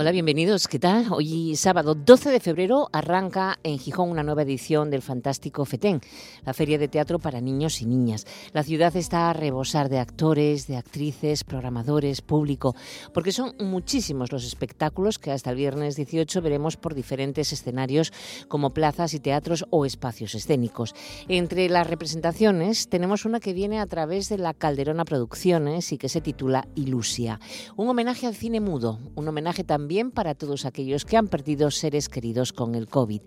Hola, bienvenidos. ¿Qué tal? Hoy sábado 12 de febrero arranca en Gijón una nueva edición del Fantástico FETEN, la feria de teatro para niños y niñas. La ciudad está a rebosar de actores, de actrices, programadores, público, porque son muchísimos los espectáculos que hasta el viernes 18 veremos por diferentes escenarios como plazas y teatros o espacios escénicos. Entre las representaciones tenemos una que viene a través de la Calderona Producciones y que se titula Ilusia, un homenaje al cine mudo, un homenaje también bien para todos aquellos que han perdido seres queridos con el COVID.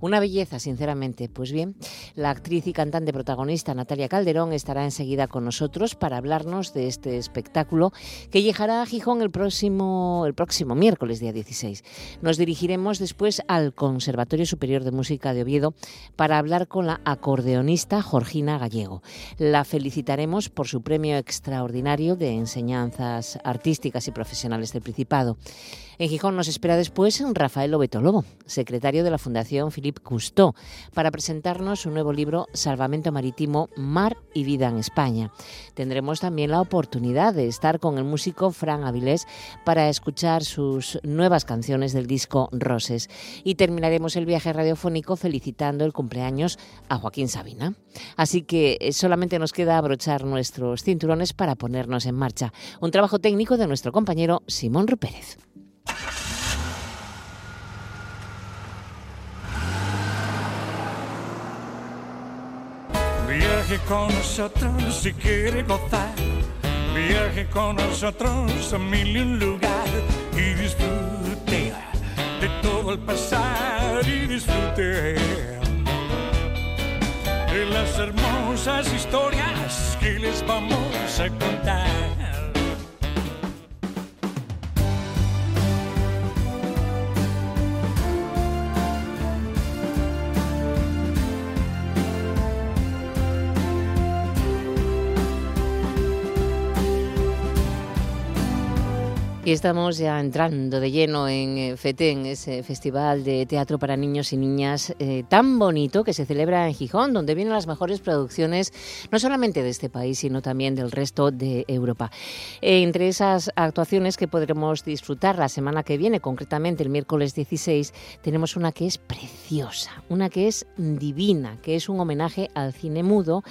Una belleza, sinceramente. Pues bien, la actriz y cantante protagonista Natalia Calderón estará enseguida con nosotros para hablarnos de este espectáculo que llegará a Gijón el próximo, el próximo miércoles, día 16. Nos dirigiremos después al Conservatorio Superior de Música de Oviedo para hablar con la acordeonista Georgina Gallego. La felicitaremos por su premio extraordinario de enseñanzas artísticas y profesionales del Principado. En Gijón nos espera después Rafael Lobeto Lobo, secretario de la Fundación Philippe Cousteau, para presentarnos su nuevo libro Salvamento Marítimo, Mar y Vida en España. Tendremos también la oportunidad de estar con el músico Fran Avilés para escuchar sus nuevas canciones del disco Roses. Y terminaremos el viaje radiofónico felicitando el cumpleaños a Joaquín Sabina. Así que eh, solamente nos queda abrochar nuestros cinturones para ponernos en marcha. Un trabajo técnico de nuestro compañero Simón Rupérez. Viaje con nosotros si quiere gozar. Viaje con nosotros a mil y un lugar y disfrute de todo el pasar y disfrute de las hermosas historias que les vamos a contar. Y estamos ya entrando de lleno en eh, FETEN, ese festival de teatro para niños y niñas eh, tan bonito que se celebra en Gijón, donde vienen las mejores producciones, no solamente de este país, sino también del resto de Europa. entre esas actuaciones que podremos disfrutar la semana que viene, concretamente el miércoles 16, tenemos una que es preciosa, una que es divina, que es un homenaje al cine mudo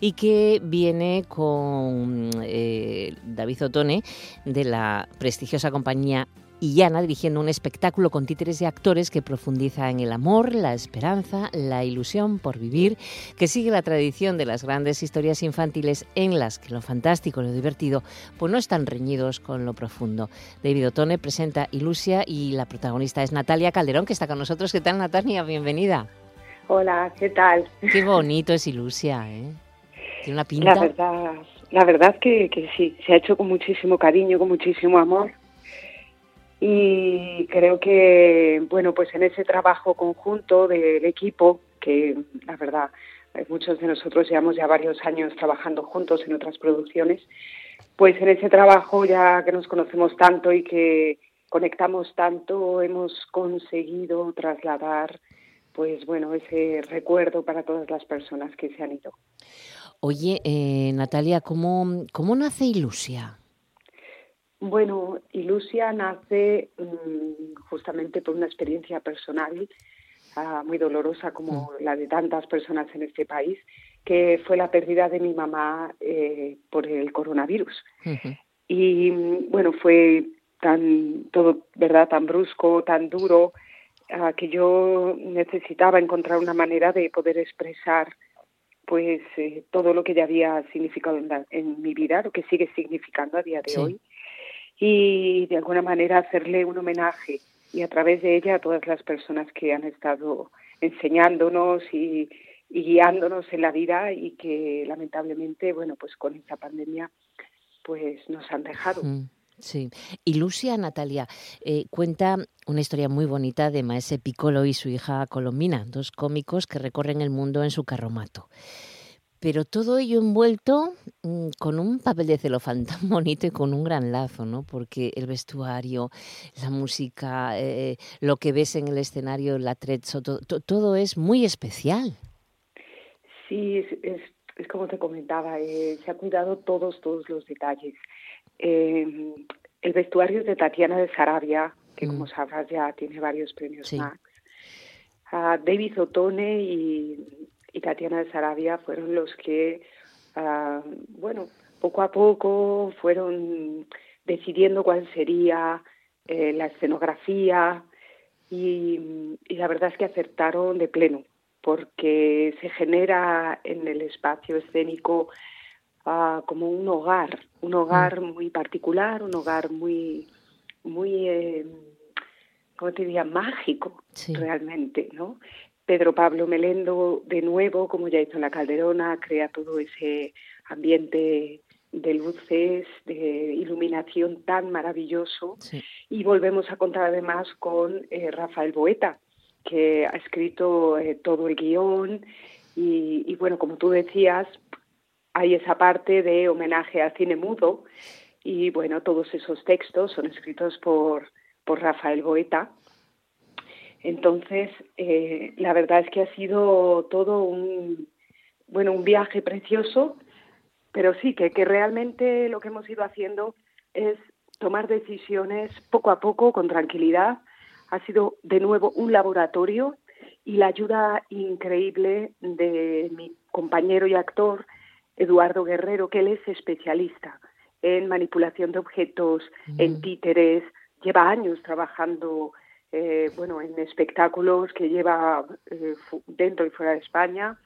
y que viene con eh, David Otone de la prestigiosa compañía Illana dirigiendo un espectáculo con títeres y actores que profundiza en el amor, la esperanza, la ilusión por vivir, que sigue la tradición de las grandes historias infantiles en las que lo fantástico y lo divertido pues no están reñidos con lo profundo. David Otone presenta Ilusia y la protagonista es Natalia Calderón, que está con nosotros. ¿Qué tal, Natalia? Bienvenida. Hola, ¿qué tal? Qué bonito es Ilusia, ¿eh? Tiene una pinta. La verdad, la verdad que, que sí, se ha hecho con muchísimo cariño, con muchísimo amor. Y creo que, bueno, pues en ese trabajo conjunto del equipo, que la verdad, muchos de nosotros llevamos ya varios años trabajando juntos en otras producciones, pues en ese trabajo ya que nos conocemos tanto y que conectamos tanto, hemos conseguido trasladar, pues bueno, ese recuerdo para todas las personas que se han ido. Oye, eh, Natalia, ¿cómo, ¿cómo nace Ilusia? Bueno, Ilusia nace mm, justamente por una experiencia personal ah, muy dolorosa como mm. la de tantas personas en este país, que fue la pérdida de mi mamá eh, por el coronavirus. Y mm, bueno, fue tan todo, ¿verdad? Tan brusco, tan duro, ah, que yo necesitaba encontrar una manera de poder expresar pues eh, todo lo que ya había significado en, mi vida, lo que sigue significando a día de hoy, y de alguna manera hacerle un homenaje y a través de ella a todas las personas que han estado enseñándonos y, guiándonos en la vida y que lamentablemente, bueno, pues con esta pandemia, pues nos han dejado. Mm. Sí. Y Lucia Natalia eh, cuenta una historia muy bonita de Maese Piccolo y su hija Colombina, dos cómicos que recorren el mundo en su carromato. Pero todo ello envuelto mm, con un papel de celofán tan bonito y con un gran lazo, ¿no? Porque el vestuario, la música, eh, lo que ves en el escenario, el atrezzo, todo es muy especial. Sí, es, es, como te comentaba, eh, se ha cuidado todos, todos los detalles. Eh, el vestuario es de Tatiana de Sarabia, que como mm. sabrás ya tiene varios premios Max. David Otone y, Tatiana de Sarabia fueron los que, ah, bueno, poco a poco fueron decidiendo cuál sería eh, la escenografía y, la verdad es que acertaron de pleno porque se genera en el espacio escénico ah, como un hogar, un hogar mm. muy particular, un hogar muy, muy, eh, ¿cómo te diría? Mágico, realmente, ¿no? Pedro Pablo Melendo, de nuevo, como ya hizo en la Calderona, crea todo ese ambiente de luces, de iluminación tan maravilloso. Y volvemos a contar además con eh, Rafael Boeta, que ha escrito eh, todo el guion. Y, bueno, como tú decías, hay esa parte de homenaje al cine mudo. Y bueno, todos esos textos son escritos por, por Rafael Boeta. Entonces, eh, la verdad es que ha sido todo un, bueno, un viaje precioso pero sí, que, que realmente lo que hemos ido haciendo es tomar decisiones poco a poco, con tranquilidad. Ha sido de nuevo un laboratorio y la ayuda increíble de mi compañero y actor Eduardo Guerrero, que él es especialista en manipulación de objetos, en títeres, lleva años trabajando eh, bueno, en espectáculos que lleva eh, dentro y fuera de España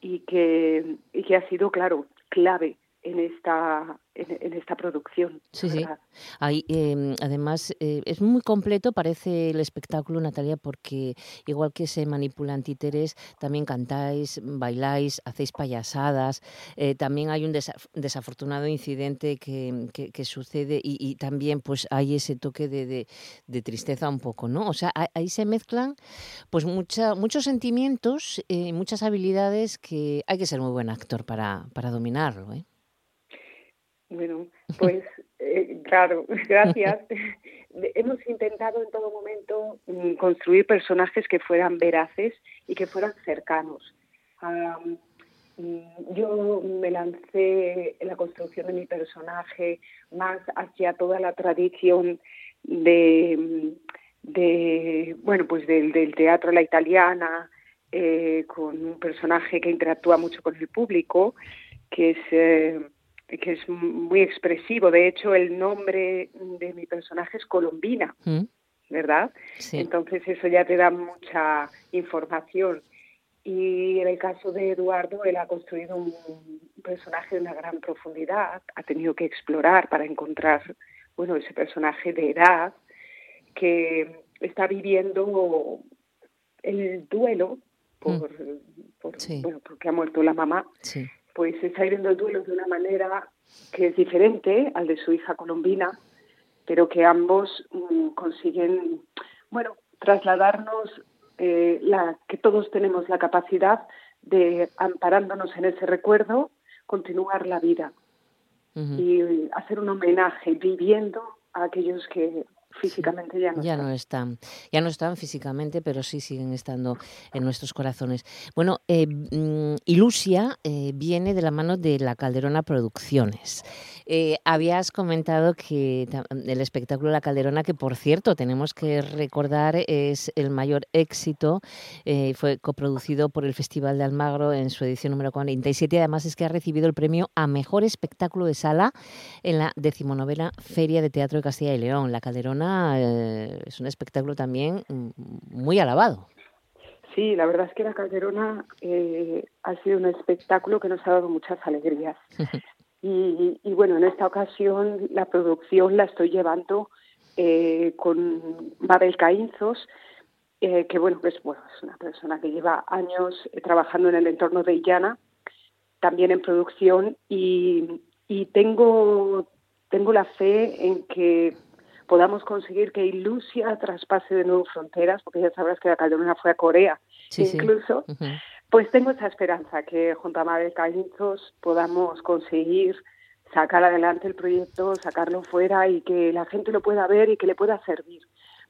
y que, y que ha sido, claro, clave en esta en, esta producción. Sí, sí. Em, además, eh, es muy completo, parece el espectáculo, Natalia, porque igual que se manipulan títeres, también cantáis, bailáis, hacéis payasadas. Eh, también hay un desafortunado incidente que, que, sucede y, también pues hay ese toque de, de, tristeza un poco, ¿no? O sea, ahí se mezclan pues mucha, muchos sentimientos, y eh, muchas habilidades que hay que ser muy buen actor para, para dominarlo, ¿eh? Bueno, pues eh, claro, gracias. Hemos intentado en todo momento mm, construir personajes que fueran veraces y que fueran cercanos. Mm, yo me lancé en la construcción de mi personaje más hacia toda la tradición de, mm, bueno, pues del, del teatro la italiana, eh, con un personaje que interactúa mucho con el público, que es eh, que es muy expresivo. De hecho, el nombre de mi personaje es Colombina, mm. ¿verdad? Entonces eso ya te da mucha información. Y en el caso de Eduardo, él ha construido un personaje de una gran profundidad, ha tenido que explorar para encontrar, bueno, ese personaje de edad que está viviendo el duelo por, mm. bueno, porque ha muerto la mamá. Sí pues está viviendo el duelo de una manera que es diferente al de su hija colombina, pero que ambos mm, consiguen, bueno, trasladarnos eh, la, que todos tenemos la capacidad de, amparándonos en ese recuerdo, continuar la vida y hacer un homenaje viviendo a aquellos que físicamente ya no ya están. no están. Ya no están físicamente pero sí siguen estando en nuestros corazones. Bueno eh, mm, Ilusia eh, viene de la mano de la Calderona Producciones eh, habías comentado que el espectáculo La Calderona que por cierto tenemos que recordar es el mayor éxito fue coproducido por el Festival de Almagro en su edición número 47 además es que ha recibido el premio a mejor espectáculo de sala en la decimonovena Feria de Teatro de Castilla y León La Calderona eh, es un espectáculo también mm, muy alabado. Sí, la verdad es que la Calderona eh, ha sido un espectáculo que nos ha dado muchas alegrías. y, bueno, en esta ocasión la producción la estoy llevando eh, con Mabel Caínzos, que bueno, pues, bueno, es una persona que lleva años trabajando en el entorno de Illana, también en producción, y, y tengo, tengo la fe en que podamos conseguir que Ilusia traspase de nuevo fronteras, porque ya sabrás que la Calderona fue a Corea incluso, pues tengo esa esperanza que junto a Mabel Caínzos podamos conseguir sacar adelante el proyecto, sacarlo fuera y que la gente lo pueda ver y que le pueda servir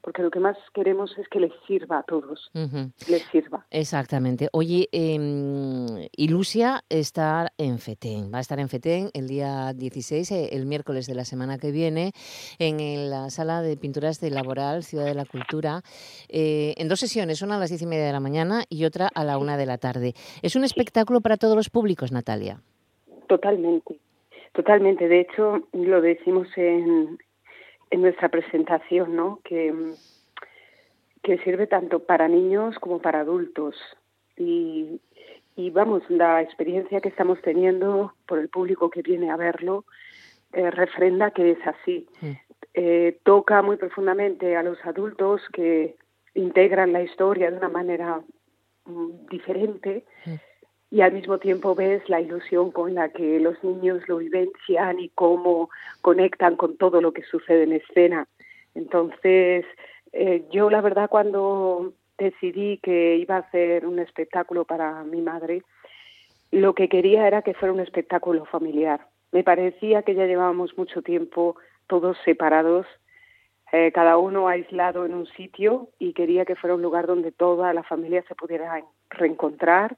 porque lo que más queremos es que les sirva a todos, les sirva. Exactamente. Oye, eh, Ilusia está en FETEN, va a estar en FETEN el día 16, eh, el miércoles de la semana que viene, en la sala de pinturas de Laboral, Ciudad de la Cultura, eh, en dos sesiones, una a las diez y media de la mañana y otra a la una de la tarde. ¿Es un espectáculo para todos los públicos, Natalia? Totalmente, totalmente. De hecho, lo decimos en, en nuestra presentación, ¿no? Que, que sirve tanto para niños como para adultos. Y, y vamos, la experiencia que estamos teniendo por el público que viene a verlo eh, refrenda que es así. Eh, toca muy profundamente a los adultos que integran la historia de una manera mm, diferente y al mismo tiempo ves la ilusión con la que los niños lo vivencian y cómo conectan con todo lo que sucede en escena. Entonces, eh, yo la verdad cuando decidí que iba a hacer un espectáculo para mi madre, lo que quería era que fuera un espectáculo familiar. Me parecía que ya llevábamos mucho tiempo todos separados, eh, cada uno aislado en un sitio y quería que fuera un lugar donde toda la familia se pudiera reencontrar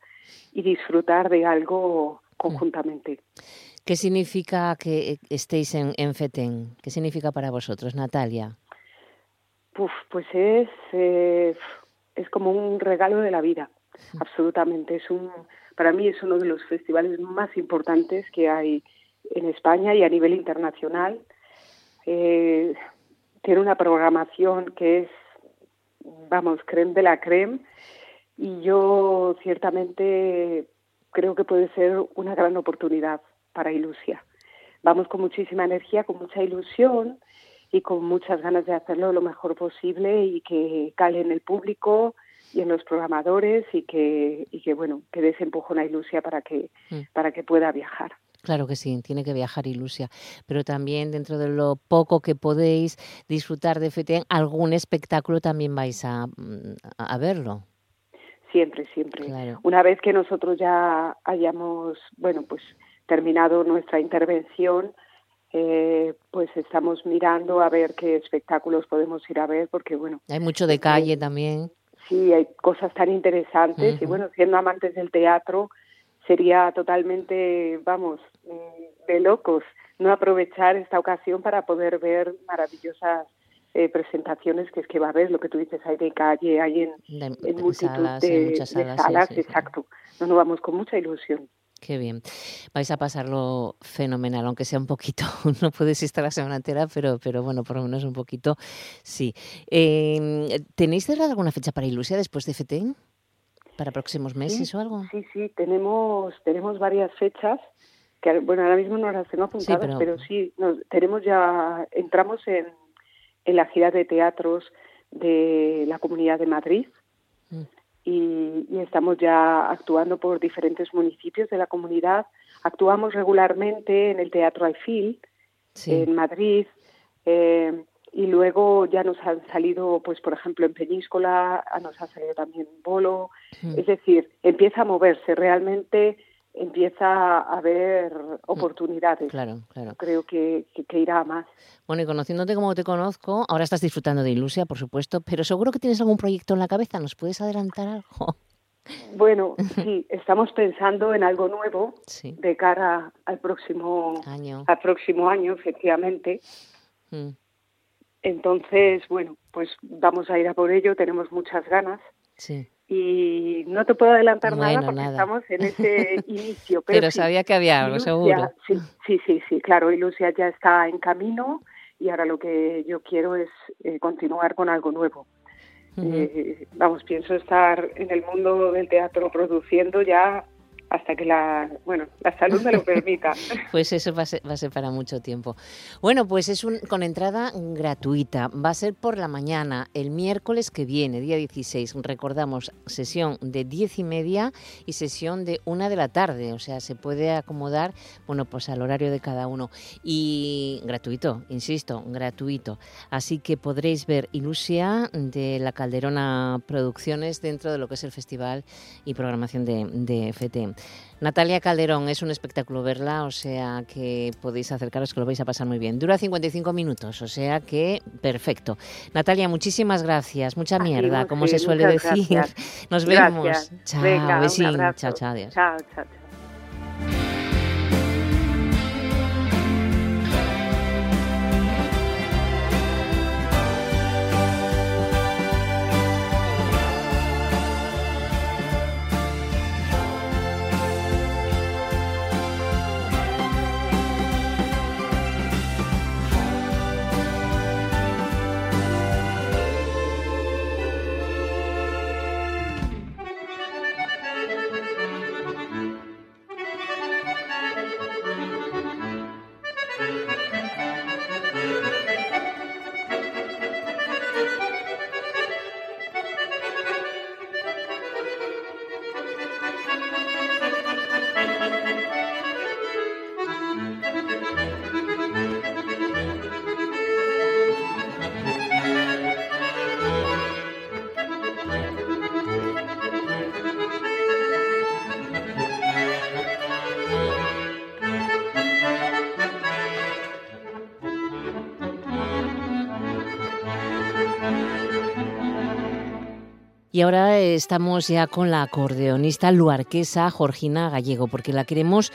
y disfrutar de algo conjuntamente. ¿Qué significa que estéis en, en FETEN? ¿Qué significa para vosotros, Natalia? pues es, eh, es como un regalo de la vida, absolutamente. Es un, para mí es uno de los festivales más importantes que hay en España y a nivel internacional. Eh, tiene una programación que es, vamos, creme de la creme y yo ciertamente creo que puede ser una gran oportunidad para Ilusia. Vamos con muchísima energía, con mucha ilusión y con muchas ganas de hacerlo lo mejor posible y que cale en el público y en los programadores y que, y que bueno, que des empujón a Ilusia para que, mm. para que pueda viajar. Claro que sí, tiene que viajar Ilusia, pero también dentro de lo poco que podéis disfrutar de FETEN, algún espectáculo también vais a, mm, a verlo siempre, siempre. Una vez que nosotros ya hayamos, bueno, pues terminado nuestra intervención, eh, pues estamos mirando a ver qué espectáculos podemos ir a ver, porque bueno. Hay mucho de calle también. Sí, hay cosas tan interesantes y bueno, siendo amantes del teatro, sería totalmente, vamos, mm, de locos no aprovechar esta ocasión para poder ver maravillosas eh, presentaciones que es que va a haber, lo que tú dices, hay de calle, hay en, multitud de, salas, exacto. No, nos vamos con mucha ilusión. Qué bien. Vais a pasarlo fenomenal, aunque sea un poquito. No puedes estar la semana entera, pero, pero bueno, por lo menos un poquito sí. Em, ¿Tenéis cerrada alguna fecha para Ilusia después de FETEN? ¿Para próximos meses o algo? Sí, sí, tenemos, tenemos varias fechas que, bueno, ahora mismo no las tengo apuntadas, pero... sí, tenemos ya, entramos en en la gira de teatros de la Comunidad de Madrid mm. y, estamos ya actuando por diferentes municipios de la comunidad. Actuamos regularmente en el Teatro Aifil, en Madrid, eh, y luego ya nos han salido, pues por ejemplo, en Peñíscola, nos ha salido también Bolo. Mm. Es decir, empieza a moverse. Realmente empieza a haber oportunidades. Claro, claro. Creo que, irá más. Bueno, y conociéndote como te conozco, ahora estás disfrutando de Ilusia, por supuesto, pero seguro que tienes algún proyecto en la cabeza. ¿Nos puedes adelantar algo? Bueno, sí, estamos pensando en algo nuevo de cara al próximo año, al próximo año efectivamente. Mm. Entonces, bueno, pues vamos a ir a por ello, tenemos muchas ganas. Sí y no te puedo adelantar nada porque estamos en ese inicio. Pero, sabía que había algo, seguro. Sí, sí, sí, sí, claro, Ilusia ya está en camino y ahora lo que yo quiero es eh, continuar con algo nuevo. Eh, vamos, pienso estar en el mundo del teatro produciendo ya hasta que la, bueno, la salud me lo permita. pues eso va a, ser, va a ser para mucho tiempo. Bueno, pues es un, con entrada gratuita. Va a ser por la mañana, el miércoles que viene, día 16. Recordamos, sesión de 10 y media y sesión de una de la tarde. O sea, se puede acomodar, bueno, pues al horario de cada uno. Y gratuito, insisto, gratuito. Así que podréis ver Ilusia de la Calderona Producciones dentro de lo que es el festival y programación de, de FT. Natalia Calderón, es un espectáculo verla, o sea que podéis acercaros que lo vais a pasar muy bien. Dura 55 minutos, o sea que perfecto. Natalia, muchísimas gracias. Mucha mierda, como se suele decir. Nos vemos. Chao, Chao, chao, adiós. Chao, chao. Y ahora estamos ya con la acordeonista luarquesa Georgina Gallego, porque la queremos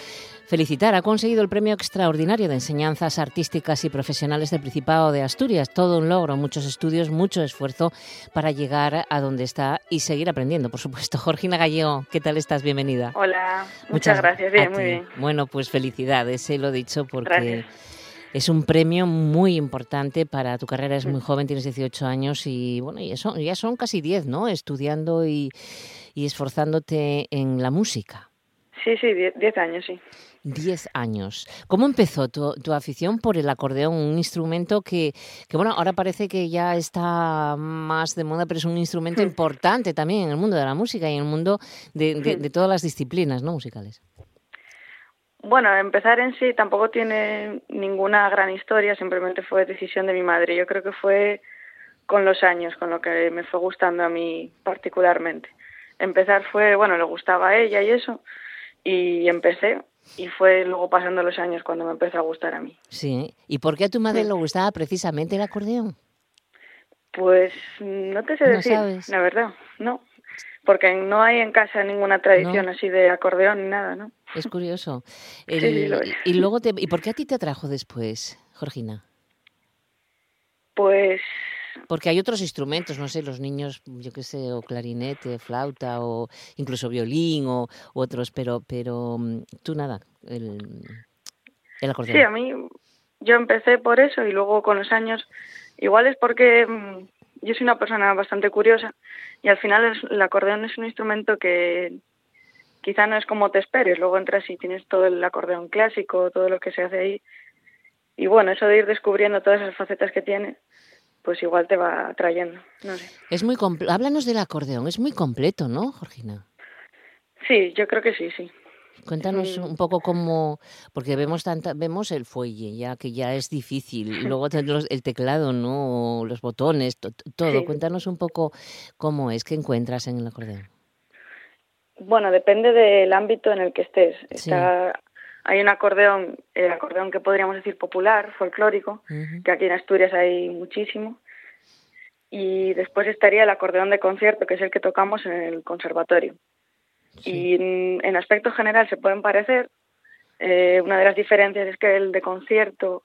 felicitar. Ha conseguido el premio extraordinario de enseñanzas artísticas y profesionales del Principado de Asturias. Todo un logro, muchos estudios, mucho esfuerzo para llegar a donde está y seguir aprendiendo, por supuesto. Georgina Gallego, ¿qué tal estás? Bienvenida. Hola, muchas, gracias. Bien, muy bien. Bueno, pues felicidades, se lo he dicho porque... Es un premio muy importante para tu carrera, es muy mm. joven, tienes 18 años y bueno, y eso, ya son casi 10, ¿no? Estudiando y, esforzándote en la música. Sí, sí, 10 años, sí. 10 años. ¿Cómo empezó tu, afición por el acordeón? Un instrumento que, que, bueno, ahora parece que ya está más de moda, pero es un instrumento mm. importante también en el mundo de la música y en el mundo de, de, mm. de todas las disciplinas ¿no? musicales. Bueno, empezar en sí tampoco tiene ninguna gran historia, simplemente fue decisión de mi madre. Yo creo que fue con los años, con lo que me fue gustando a mí particularmente. Empezar fue, bueno, le gustaba a ella y eso, y empecé, y fue luego pasando los años cuando me empezó a gustar a mí. Sí, ¿y por qué a tu madre le gustaba precisamente el acordeón? Pues no te sé decir, la verdad, no porque no hay en casa ninguna tradición así de acordeón ni nada, ¿no? Es curioso. Y luego, ¿y por qué a ti te atrajo después, Georgina? Pues... Porque hay otros instrumentos, no sé, los niños, yo qué sé, o clarinete, flauta, o incluso violín, o otros, pero, pero mm, tú nada, el, el acordeón. Sí, a mí, yo empecé por eso y luego con los años, igual es porque mm, yo soy una persona bastante curiosa y al final el acordeón es un instrumento que quizá no es como te esperes, luego entras y tienes todo el acordeón clásico, todo lo que se hace ahí. Y bueno, eso de ir descubriendo todas esas facetas que tiene, pues igual te va atrayendo, no sé. Es muy Háblanos del acordeón, es muy completo, ¿no, Georgina? Sí, yo creo que sí, sí. Cuéntanos un poco cómo, porque vemos tanta, vemos el fuelle, ya que ya es difícil, luego el teclado, ¿no? Los botones, todo. Cuéntanos un poco cómo es, qué encuentras en el acordeón. Bueno, depende del ámbito en el que estés. hay un acordeón, el acordeón que podríamos decir popular, folclórico, que aquí en Asturias hay muchísimo. Y después estaría el acordeón de concierto, que es el que tocamos en el conservatorio. Y en, aspecto general se pueden parecer. Eh, una de las diferencias es que el de concierto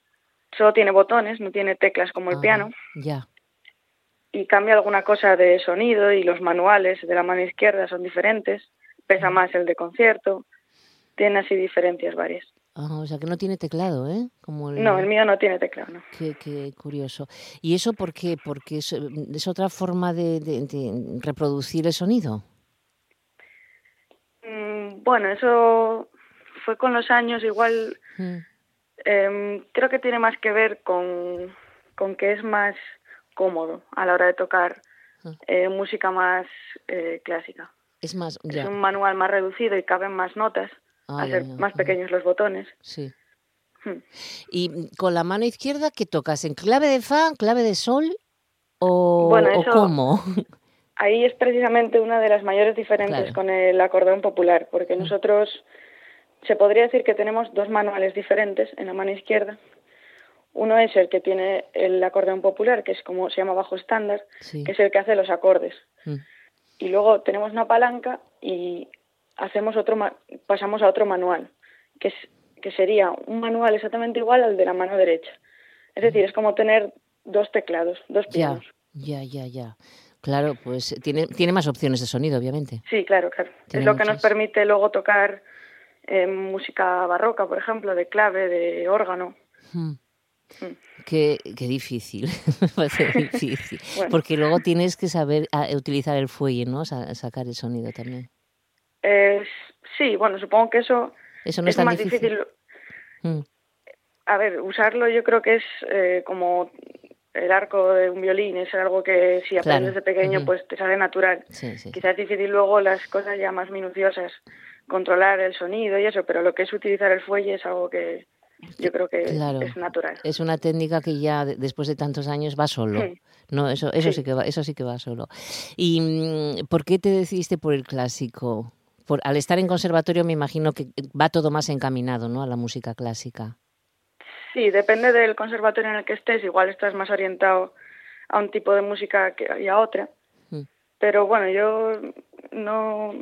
solo tiene botones, no tiene teclas como el piano. Ya. Y cambia alguna cosa de sonido y los manuales de la mano izquierda son diferentes. Pesa más el de concierto. Tiene así diferencias varias. Ah, o sea que no tiene teclado, ¿eh? Como No, el mío no tiene teclado, no. Qué, curioso. ¿Y eso por qué? Porque es, otra forma de reproducir el sonido. Bueno, eso fue con los años, igual mm. em, creo que tiene más que ver con, con, que es más cómodo a la hora de tocar ah. eh, música más eh, clásica. Es más, Es un manual más reducido y caben más notas, ah, a ser más pequeños los botones. Sí. Hmm. ¿Y con la mano izquierda qué tocas? ¿En clave de fa, clave de sol o, ¿o cómo? Ahí es precisamente una de las mayores diferencias con el acordeón popular, porque nosotros se podría decir que tenemos dos manuales diferentes en la mano izquierda. Uno es el que tiene el acordeón popular, que es como se llama bajo estándar, que es el que hace los acordes. Mm. Y luego tenemos una palanca y hacemos otro pasamos a otro manual, que es que sería un manual exactamente igual al de la mano derecha. Es decir, es como tener dos teclados, dos pianos. Ya, ya, ya, Claro, pues tiene, tiene más opciones de sonido, obviamente. Sí, claro, claro. es lo que nos permite luego tocar eh, música barroca, por ejemplo, de clave, de órgano. Hmm. Hmm. Qué, qué, difícil, difícil. Porque luego tienes que saber ah, utilizar el fuelle, ¿no? sacar el sonido también. sí, bueno, supongo que eso, eso no es, más difícil. Hmm. A ver, usarlo yo creo que es eh, como el arco de un violín, es algo que si aprendes de pequeño pues te sale natural. Quizás es difícil luego las cosas ya más minuciosas, controlar el sonido y eso, pero lo que es utilizar el fuelle es algo que yo creo que es natural. Es una técnica que ya después de tantos años va solo. No, eso, eso sí. que va, eso sí que va solo. ¿Y mm, por qué te decidiste por el clásico? Por, al estar en conservatorio me imagino que va todo más encaminado, ¿no? A la música clásica. Sí, depende del conservatorio en el que estés. Igual estás más orientado a un tipo de música que, y a otra. Mm. Pero bueno, yo no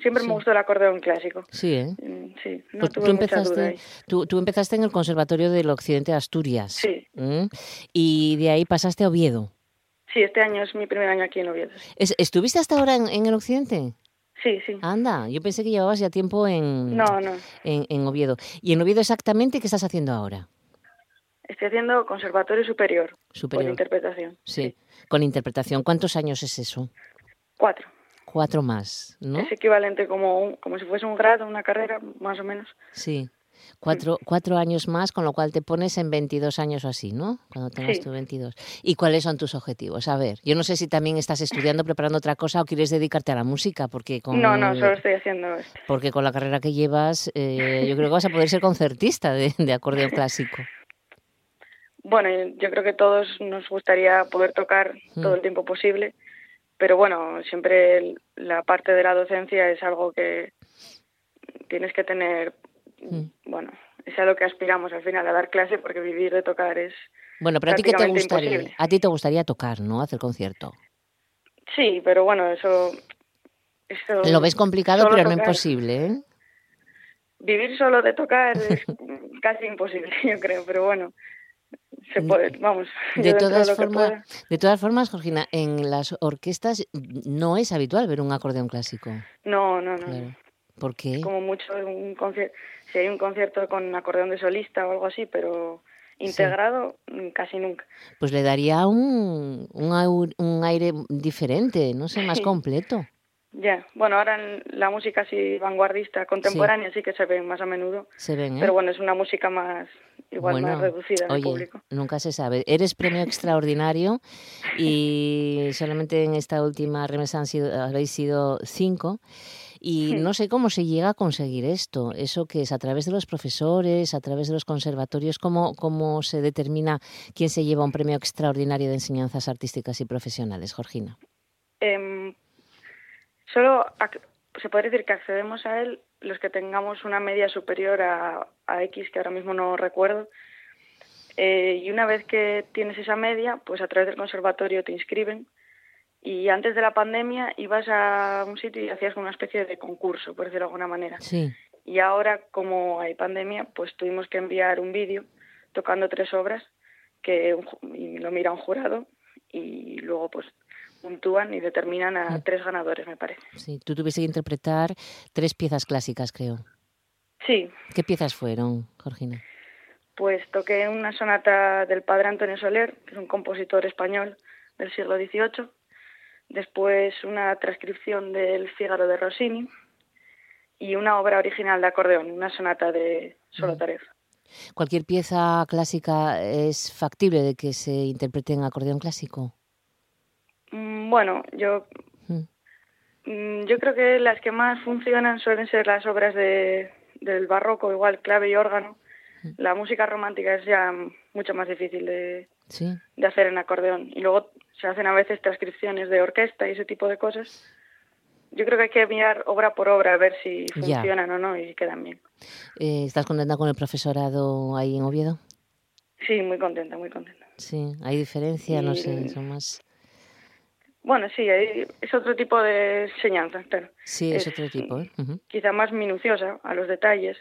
siempre me gustó el acordeón clásico. Sí, ¿eh? Mm, sí, no pues tú, empezaste, tú, tú, empezaste en el Conservatorio del Occidente de Asturias. Sí. Y de ahí pasaste a Oviedo. Sí, este año es mi primer año aquí en Oviedo. ¿Estuviste hasta ahora en, el Occidente? Sí, sí. Anda, yo pensé que llevabas ya tiempo en, no, no. en, en Oviedo. ¿Y en Oviedo exactamente qué estás haciendo ahora? Estoy haciendo conservatorio superior, superior. con interpretación. Sí. con interpretación. ¿Cuántos años es eso? Cuatro. Cuatro más, ¿no? Es equivalente como, como si fuese un grado, una carrera, más o menos. Sí. Cuatro, cuatro años más, con lo cual te pones en 22 años o así, ¿no? Cuando tengas tu 22. ¿Y cuáles son tus objetivos? A ver, yo no sé si también estás estudiando, preparando otra cosa o quieres dedicarte a la música, porque con... No, no, solo estoy haciendo esto. Porque con la carrera que llevas, eh, yo creo que vas a poder ser concertista de, de acordeón clásico. Bueno, yo creo que todos nos gustaría poder tocar todo el tiempo posible, pero bueno, siempre la parte de la docencia es algo que tienes que tener, mm. bueno, es a lo que aspiramos al final, a dar clase, porque vivir de tocar es. Bueno, pero a ti qué te gustaría, a ti te gustaría tocar, ¿no? Hacer concierto. Sí, pero bueno, eso. eso Lo ves complicado, pero no imposible, ¿eh? Vivir solo de tocar es casi imposible, yo creo, pero bueno se puede, vamos. De todas, formas, de todas formas, Georgina, en las orquestas no es habitual ver un acordeón clásico. No, no, no. ¿Por qué? Como mucho un concierto, si hay un concierto con acordeón de solista o algo así, pero integrado mm, casi nunca. Pues le daría un, un, un aire diferente, no sé, más completo. Ya, bueno, ahora en la música así vanguardista, contemporánea, sí. que se ve más a menudo. Se ven, ¿eh? Pero bueno, es una música más, igual más reducida oye, público. Nunca se sabe. Eres premio extraordinario y solamente en esta última remesa han sido, habéis sido cinco. Y no sé cómo se llega a conseguir esto. Eso que es a través de los profesores, a través de los conservatorios, cómo, cómo se determina quién se lleva un premio extraordinario de enseñanzas artísticas y profesionales, Georgina. Eh, Solo se puede decir que accedemos a él los que tengamos una media superior a, X, que ahora mismo no recuerdo. Eh, y una vez que tienes esa media, pues a través del conservatorio te inscriben. Y antes de la pandemia ibas a un sitio y hacías una especie de concurso, por decirlo de alguna manera. Sí. Y ahora, como hay pandemia, pues tuvimos que enviar un vídeo tocando tres obras que lo mira un jurado y luego pues puntúan y determinan a tres ganadores, me parece. Sí, tú tuviste que interpretar tres piezas clásicas, creo. Sí. ¿Qué piezas fueron, Georgina? Pues toqué una sonata del padre Antonio Soler, que es un compositor español del siglo XVIII. Después una transcripción del Fígaro de Rossini y una obra original de acordeón, una sonata de Solotarev. Mm. ¿Cualquier pieza clásica es factible de que se interprete en acordeón clásico? Mm, bueno, yo mm. Mm, yo creo que las que más funcionan suelen ser las obras de, del barroco, igual clave y órgano. La música romántica es ya mucho más difícil de, de hacer en acordeón. Y luego se hacen a veces transcripciones de orquesta y ese tipo de cosas. yo creo que hay que mirar obra por obra a ver si funcionan o no y quedan bien. Eh, ¿Estás contenta con el profesorado ahí en Oviedo? Sí, muy contenta, muy contenta. Sí, hay diferencia, no sé, son más... Bueno, sí, es otro tipo de enseñanza, claro. Sí, es, otro tipo, ¿eh? Quizá más minuciosa a los detalles.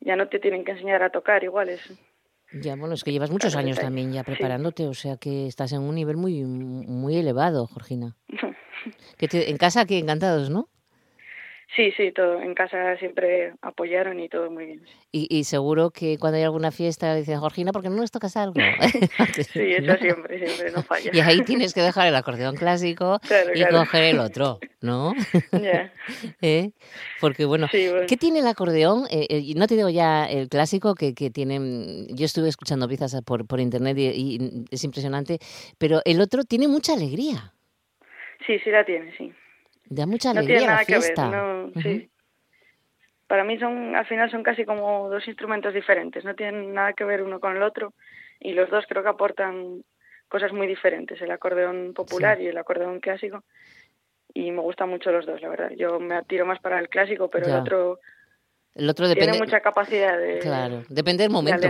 Ya no te tienen que enseñar a tocar igual, es... Ya, bueno, es que llevas muchos años también ya preparándote, o sea que estás en un nivel muy muy elevado, Georgina. que en casa que encantados, ¿no? Sí, sí, todo. En casa siempre apoyaron y todo muy bien. Y, seguro que cuando hay alguna fiesta dicen, Georgina, ¿por qué no nos tocas algo? sí, eso siempre, siempre, no falla. Y ahí tienes que dejar el acordeón clásico y coger el otro, ¿no? Ya. ¿Eh? Porque bueno, ¿qué tiene el acordeón? Eh, eh, no te digo ya el clásico que, que tienen, yo estuve escuchando piezas por, por internet y es impresionante, pero el otro tiene mucha alegría. Sí, sí la tiene, sí. Da mucha alegría no tiene nada Que ver, no, sí. Para mí son, al final son casi como dos instrumentos diferentes, no tienen nada que ver uno con el otro y los dos creo que aportan cosas muy diferentes, el acordeón popular y el acordeón clásico y me gustan mucho los dos, la verdad. Yo me atiro más para el clásico, pero el otro el otro depende... Tiene mucha capacidad de... Claro, depende del momento.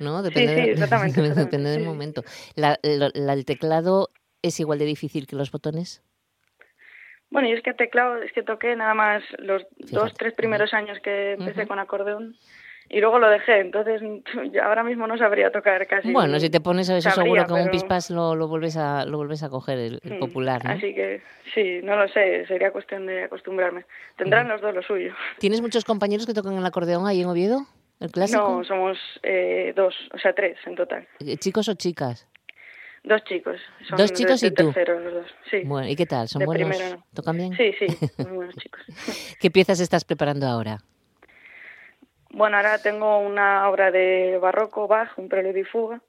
¿no? Depende, sí, sí, exactamente. depende del momento. La, ¿El teclado es igual de difícil que los botones? Bueno, y es que teclado, es que toqué nada más los dos, tres primeros años que empecé con acordeón y luego lo dejé, entonces ahora mismo no sabría tocar casi. Bueno, si te pones a eso seguro que un pispas lo, lo, vuelves a lo vuelves a coger el, mm, popular, ¿no? Así que sí, no lo sé, sería cuestión de acostumbrarme. Tendrán los dos lo suyo. ¿Tienes muchos compañeros que tocan el acordeón ahí en Oviedo? ¿El clásico? No, somos eh, dos, o sea, tres en total. Eh, ¿Chicos o chicas? Dos chicos. Son dos chicos y tú. los dos. Sí. Bueno, ¿y qué tal? ¿Son buenos? ¿Tocan bien? Sí, sí, muy buenos chicos. ¿Qué piezas estás preparando ahora? Bueno, ahora tengo una obra de barroco, Bach, un preludio y fuga,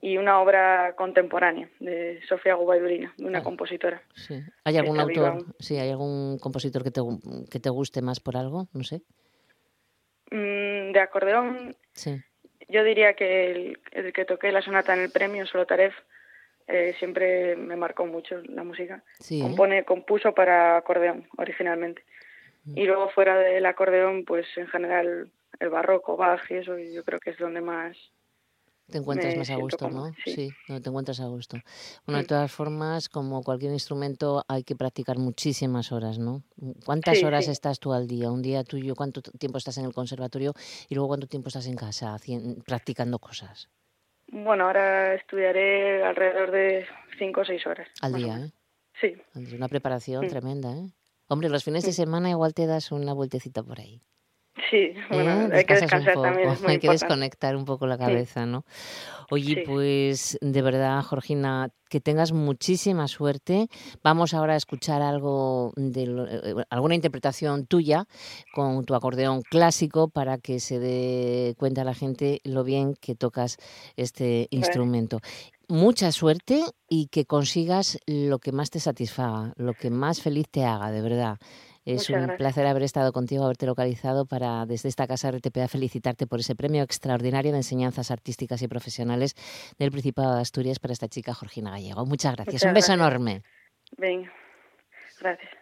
y una obra contemporánea de Sofía Gubaidulina, una compositora. Sí. ¿Hay algún autor? Sí, ¿hay algún compositor que te, que te guste más por algo? No sé. Mm, de acordeón. Sí. Yo diría que el, el, que toqué la sonata en el premio, Solotarev, eh, siempre me marcó mucho la música. Sí, ¿eh? Compone, compuso para acordeón originalmente. Mm. Y luego fuera del acordeón, pues en general el barroco, Bach y eso, yo creo que es donde más... Te encuentras más a gusto, ¿no? Sí. no te encuentras a gusto. Bueno, de todas formas, como cualquier instrumento, hay que practicar muchísimas horas, ¿no? ¿Cuántas horas estás tú al día? Un día tuyo, ¿cuánto tiempo estás en el conservatorio? Y luego, ¿cuánto tiempo estás en casa practicando cosas? Bueno, ahora estudiaré alrededor de cinco o seis horas. Al día, ¿eh? Sí. Una preparación tremenda, ¿eh? Hombre, los fines de semana igual te das una vueltecita por ahí. Sí, bueno, hay que descansar también. hay que desconectar un poco la cabeza, ¿no? Oye, pues de verdad, Georgina, que tengas muchísima suerte. Vamos ahora a escuchar algo de eh, alguna interpretación tuya con tu acordeón clásico para que se dé cuenta la gente lo bien que tocas este instrumento. Mucha suerte y que consigas lo que más te satisfaga, lo que más feliz te haga, de verdad. Es un placer haber estado contigo, haberte localizado para desde esta casa RTPA felicitarte por ese premio extraordinario de enseñanzas artísticas y profesionales del Principado de Asturias para esta chica Georgina Gallego. Muchas gracias. un beso enorme. Venga, gracias.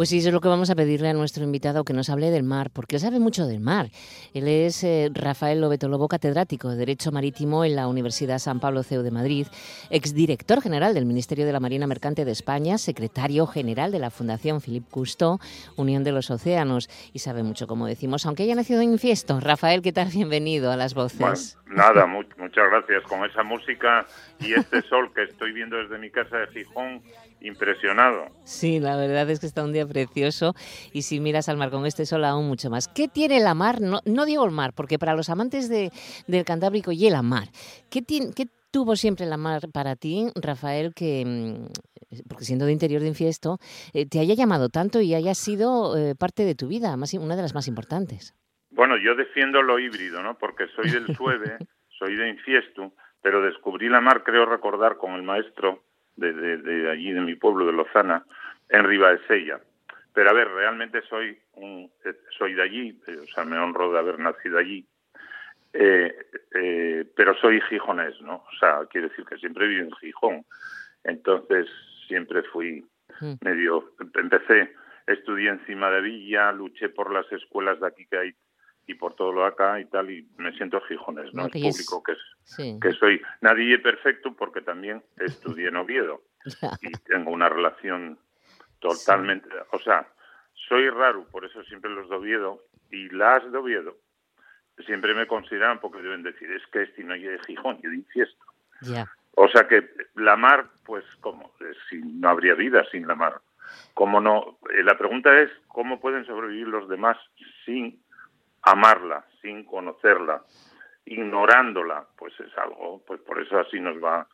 Pues sí, eso es lo que vamos a pedirle a nuestro invitado, que nos hable del mar, porque él sabe mucho del mar. Él es eh, Rafael Lobeto Lobo, catedrático de Derecho Marítimo en la Universidad San Pablo CEU de Madrid, exdirector general del Ministerio de la Marina Mercante de España, secretario general de la Fundación Philippe Cousteau, Unión de los Océanos, y sabe mucho, como decimos, aunque haya nacido en Infiesto. Rafael, ¿qué tal? Bienvenido a las voces. nada, muchas gracias. Con esa música y este sol que estoy viendo desde mi casa de Gijón, impresionado. Sí, la verdad es que está un día precioso y si miras al mar con este sol aún mucho más. ¿Qué tiene la mar? No, no digo el mar, porque para los amantes de, del Cantábrico y la mar, ¿qué, ¿qué tuvo siempre la mar para ti, Rafael, que, mm, porque siendo de interior de Infiesto, eh, te haya llamado tanto y haya sido eh, parte de tu vida, más, una de las más importantes? Bueno, yo defiendo lo híbrido, ¿no? Porque soy del Sueve, soy de Infiesto, pero descubrí la mar, creo recordar, con el maestro de, de, allí, de mi pueblo, de Lozana, en Sella. Pero a ver, realmente soy un, soy de allí, eh, o sea, me honro de haber nacido allí, eh, eh, pero soy gijonés, ¿no? O sea, quiere decir que siempre viví en Gijón. Entonces, siempre fui mm. medio, empecé, estudié encima de Villa, luché por las escuelas de aquí que hay y por todo lo acá y tal, y me siento gijones, ¿no? es público que, es, que soy. Nadie perfecto porque también estudié en Oviedo y tengo una relación totalmente, o sea, soy raro, por eso siempre los de Oviedo y las de Oviedo siempre me consideran porque deben decir, es que este no es de Gijón, y de Infiesto. O sea que la mar, pues, ¿cómo? Si no habría vida sin la mar. ¿Cómo no? Eh, la pregunta es, ¿cómo pueden sobrevivir los demás sin amarla, sin conocerla, ignorándola? Pues es algo, pues por eso así nos va,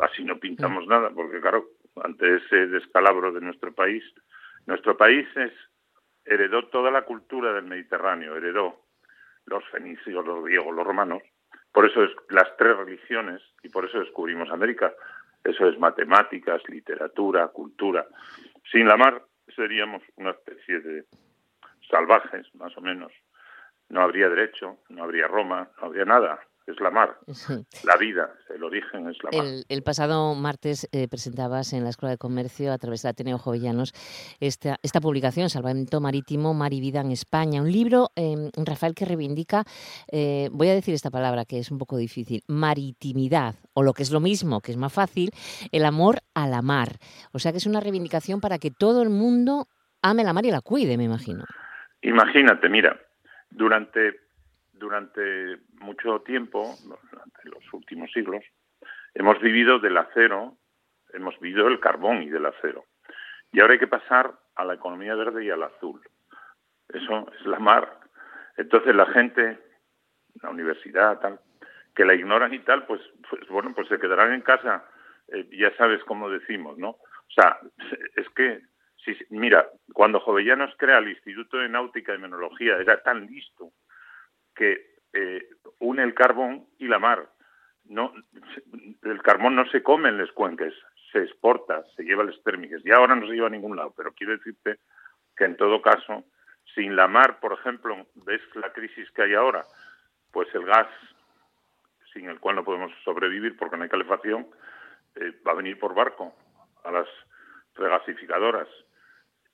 así no pintamos nada, porque claro, ante ese descalabro de nuestro país, nuestro país es, heredó toda la cultura del Mediterráneo, heredó los fenicios, los griegos, los romanos, por eso es las tres religiones y por eso descubrimos América. Eso es matemáticas, literatura, cultura. Sin la mar seríamos una especie de salvajes, más o menos. No habría derecho, no habría Roma, no habría nada es la mar. La vida, el origen es la mar. El, pasado martes eh, presentabas en la Escuela de Comercio, a través de Ateneo Jovellanos, esta, esta publicación, Salvamento Marítimo, Mar y Vida en España. Un libro, em, Rafael, que reivindica, eh, voy a decir esta palabra que es un poco difícil, maritimidad, o lo que es lo mismo, que es más fácil, el amor a la mar. O sea que es una reivindicación para que todo el mundo ame la mar y la cuide, me imagino. Imagínate, mira, durante durante mucho tiempo, durante los últimos siglos, hemos vivido del acero, hemos vivido el carbón y del acero. Y ahora hay que pasar a la economía verde y al azul. Eso es la mar. Entonces la gente, la universidad, tal, que la ignoran y tal, pues, pues bueno, pues se quedarán en casa. Eh, ya sabes cómo decimos, ¿no? O sea, es que, mira, cuando Jovellanos crea el Instituto de Náutica y Menología, era tan listo que eh, une el carbón y la mar. No, el carbón no se come en los cuenques, se exporta, se lleva a los térmicos. Y ahora no se lleva a ningún lado, pero quiero decirte que en todo caso, sin la mar, por ejemplo, ves la crisis que hay ahora, pues el gas, sin el cual no podemos sobrevivir porque no hay calefacción, eh, va a venir por barco a las regasificadoras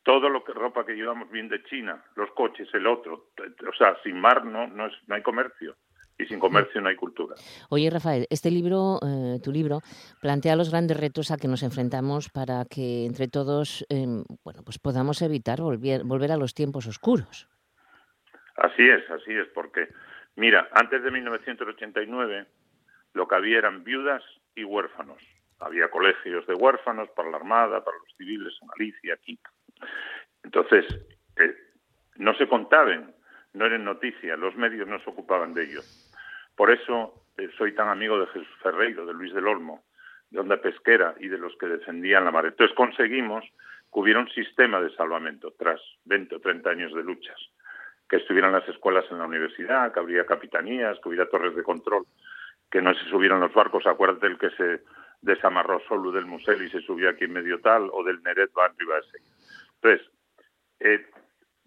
todo lo que ropa que llevamos bien de China, los coches, el otro, o sea, sin mar no no, es, no hay comercio y sin comercio no hay cultura. Oye, Rafael, este libro, eh, tu libro, plantea los grandes retos a que nos enfrentamos para que entre todos, em, bueno, pues podamos evitar volver, volver a los tiempos oscuros. Así es, así es, porque, mira, antes de 1989 lo que había eran viudas y huérfanos. Había colegios de huérfanos para la Armada, para los civiles en Galicia, aquí. Entonces, eh, no se contaban, no eran noticias, los medios no se ocupaban de ello. Por eso eh, soy tan amigo de Jesús Ferreiro, de Luis del Olmo, de Onda Pesquera y de los que defendían la mar. Entonces conseguimos que hubiera un sistema de salvamento tras 20 o 30 años de luchas, que estuvieran las escuelas en la universidad, que habría capitanías, que hubiera torres de control, que no se subieran los barcos, acuérdate el que se desamarró solo del Musel y se subió aquí en medio tal, o del Neret va arriba de entonces, eh,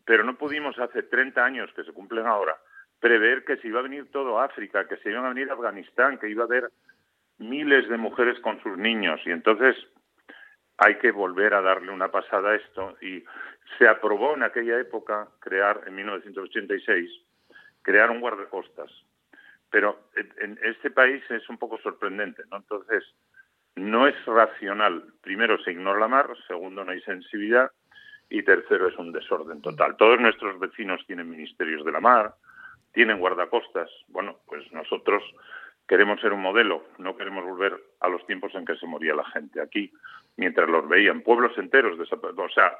pero no pudimos hace 30 años que se cumplen ahora prever que se iba a venir todo África, que se iban a venir a Afganistán, que iba a haber miles de mujeres con sus niños. Y entonces hay que volver a darle una pasada a esto. Y se aprobó en aquella época crear, en 1986, crear un guardacostas. Pero en este país es un poco sorprendente, ¿no? Entonces, no es racional. Primero, se ignora la mar. Segundo, no hay sensibilidad y tercero es un desorden total. Todos nuestros vecinos tienen ministerios de la mar, tienen guardacostas. Bueno, pues nosotros queremos ser un modelo, no queremos volver a los tiempos en que se moría la gente aquí, mientras los veían pueblos enteros, o sea,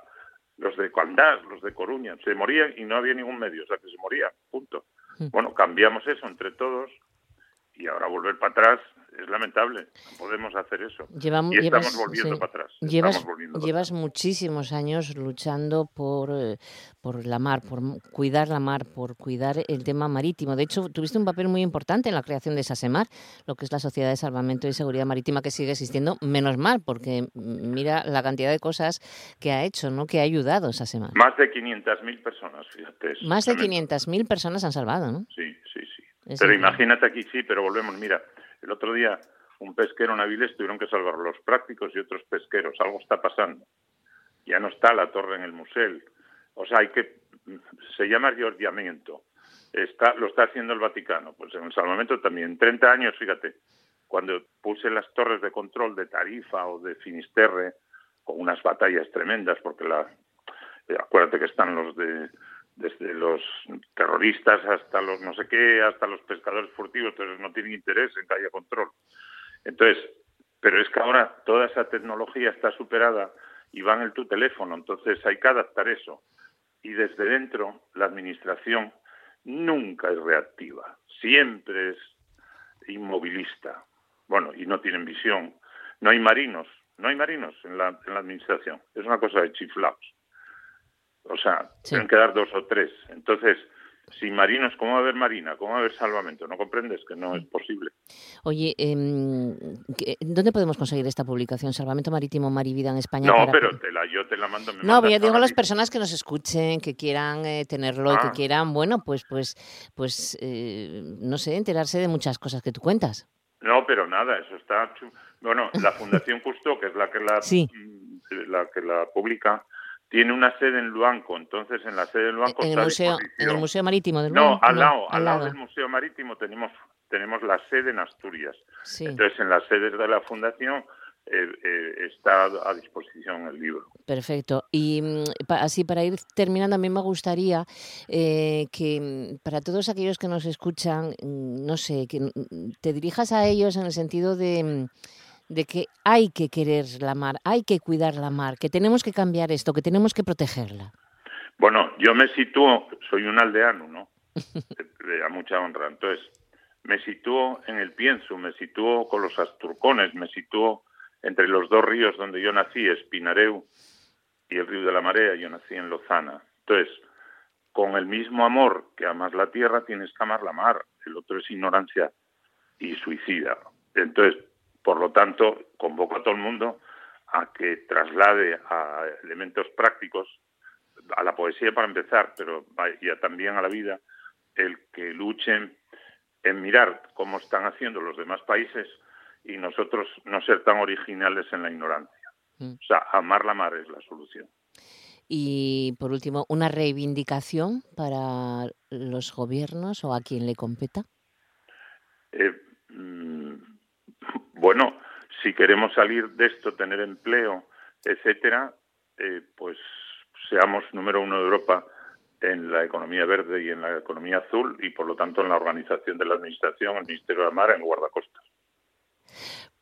los de Candás, los de Coruña, se morían y no había ningún medio, o sea, que se moría, punto. Bueno, cambiamos eso entre todos y ahora volver para atrás es lamentable. podemos hacer eso. y estamos volviendo para atrás. Llevas, muchísimos años luchando por, eh, por la mar, por cuidar la mar, por cuidar el tema marítimo. De hecho, tuviste un papel muy importante en la creación de SASEMAR, lo que es la Sociedad de Salvamento y Seguridad Marítima que sigue existiendo, menos mal, porque mira la cantidad de cosas que ha hecho, ¿no? que ha ayudado SASEMAR. Más de 500.000 personas, fíjate. Más de 500.000 personas han salvado, ¿no? Sí, sí, sí. pero imagínate aquí, sí, pero volvemos, mira, el otro día un pesquero en Avilés tuvieron que salvar los prácticos y otros pesqueros. Algo está pasando. Ya no está la torre en el museo. O sea, hay que se llama riordiamiento. Está, lo está haciendo el Vaticano. Pues en el salvamento también. 30 años, fíjate, cuando puse las torres de control de Tarifa o de Finisterre, con unas batallas tremendas, porque la, eh, acuérdate que están los de desde los terroristas hasta los no sé qué, hasta los pescadores furtivos, entonces no tienen interés en que haya control. Entonces, pero es que ahora toda esa tecnología está superada y va en tu teléfono, entonces hay que adaptar eso. Y desde dentro, la administración nunca es reactiva, siempre es inmovilista. Bueno, y no tienen visión. No hay marinos, no hay marinos en la, en la administración. Es una cosa de chiflados. O sea, tienen que dar dos o tres. Entonces, sin marinos, ¿cómo va a haber marina? ¿Cómo va a haber salvamento? ¿No comprendes que no es posible? Oye, em, ¿dónde podemos conseguir esta publicación? Salvamento Marítimo Marivida en España. No, pero te la, yo te la mando. no, yo digo a las personas que nos escuchen, que quieran eh, tenerlo y que ah. quieran, bueno, pues, pues, pues, eh, no sé, enterarse de muchas cosas que tú cuentas. No, pero nada, eso está. Bueno, la Fundación Justo, que es la que la, mm, la que la publica, tiene una sede en Luanco, entonces en la sede de Luanco en el museo, en el museo marítimo del No, al lado, al lado, del museo marítimo tenemos tenemos la sede en Asturias. Entonces en las sedes de la fundación eh, eh, está a disposición el libro. Perfecto. Y mm, así para ir terminando, a mí me gustaría eh, que mm, para todos aquellos que nos escuchan, mm, no sé, que te dirijas a ellos en el sentido de de que hay que querer la mar, hay que cuidar la mar, que tenemos que cambiar esto, que tenemos que protegerla? Bueno, yo me sitúo, soy un aldeano, ¿no? a mucha honra. Entonces, me sitúo en el pienso, me sitúo con los asturcones, me sitúo entre los dos ríos donde yo nací, Espinareu y el río de la Marea, yo nací en Lozana. Entonces, con el mismo amor que amas la tierra, tienes que amar la mar. El otro es ignorancia y suicida. Entonces, por lo tanto, convoco a todo el mundo a que traslade a elementos prácticos, a la poesía para empezar, pero ya también a la vida, el que luchen en mirar cómo están haciendo los demás países y nosotros no ser tan originales en la ignorancia. Mm. O sea, amar la mar es la solución. Y por último, una reivindicación para los gobiernos o a quien le competa. Eh, mm, bueno, si queremos salir de esto, tener empleo, etcétera, eh, pues seamos número uno de Europa en la economía verde y en la economía azul y por lo tanto en la organización de la administración, el Ministerio de la Mar, en guardacostas.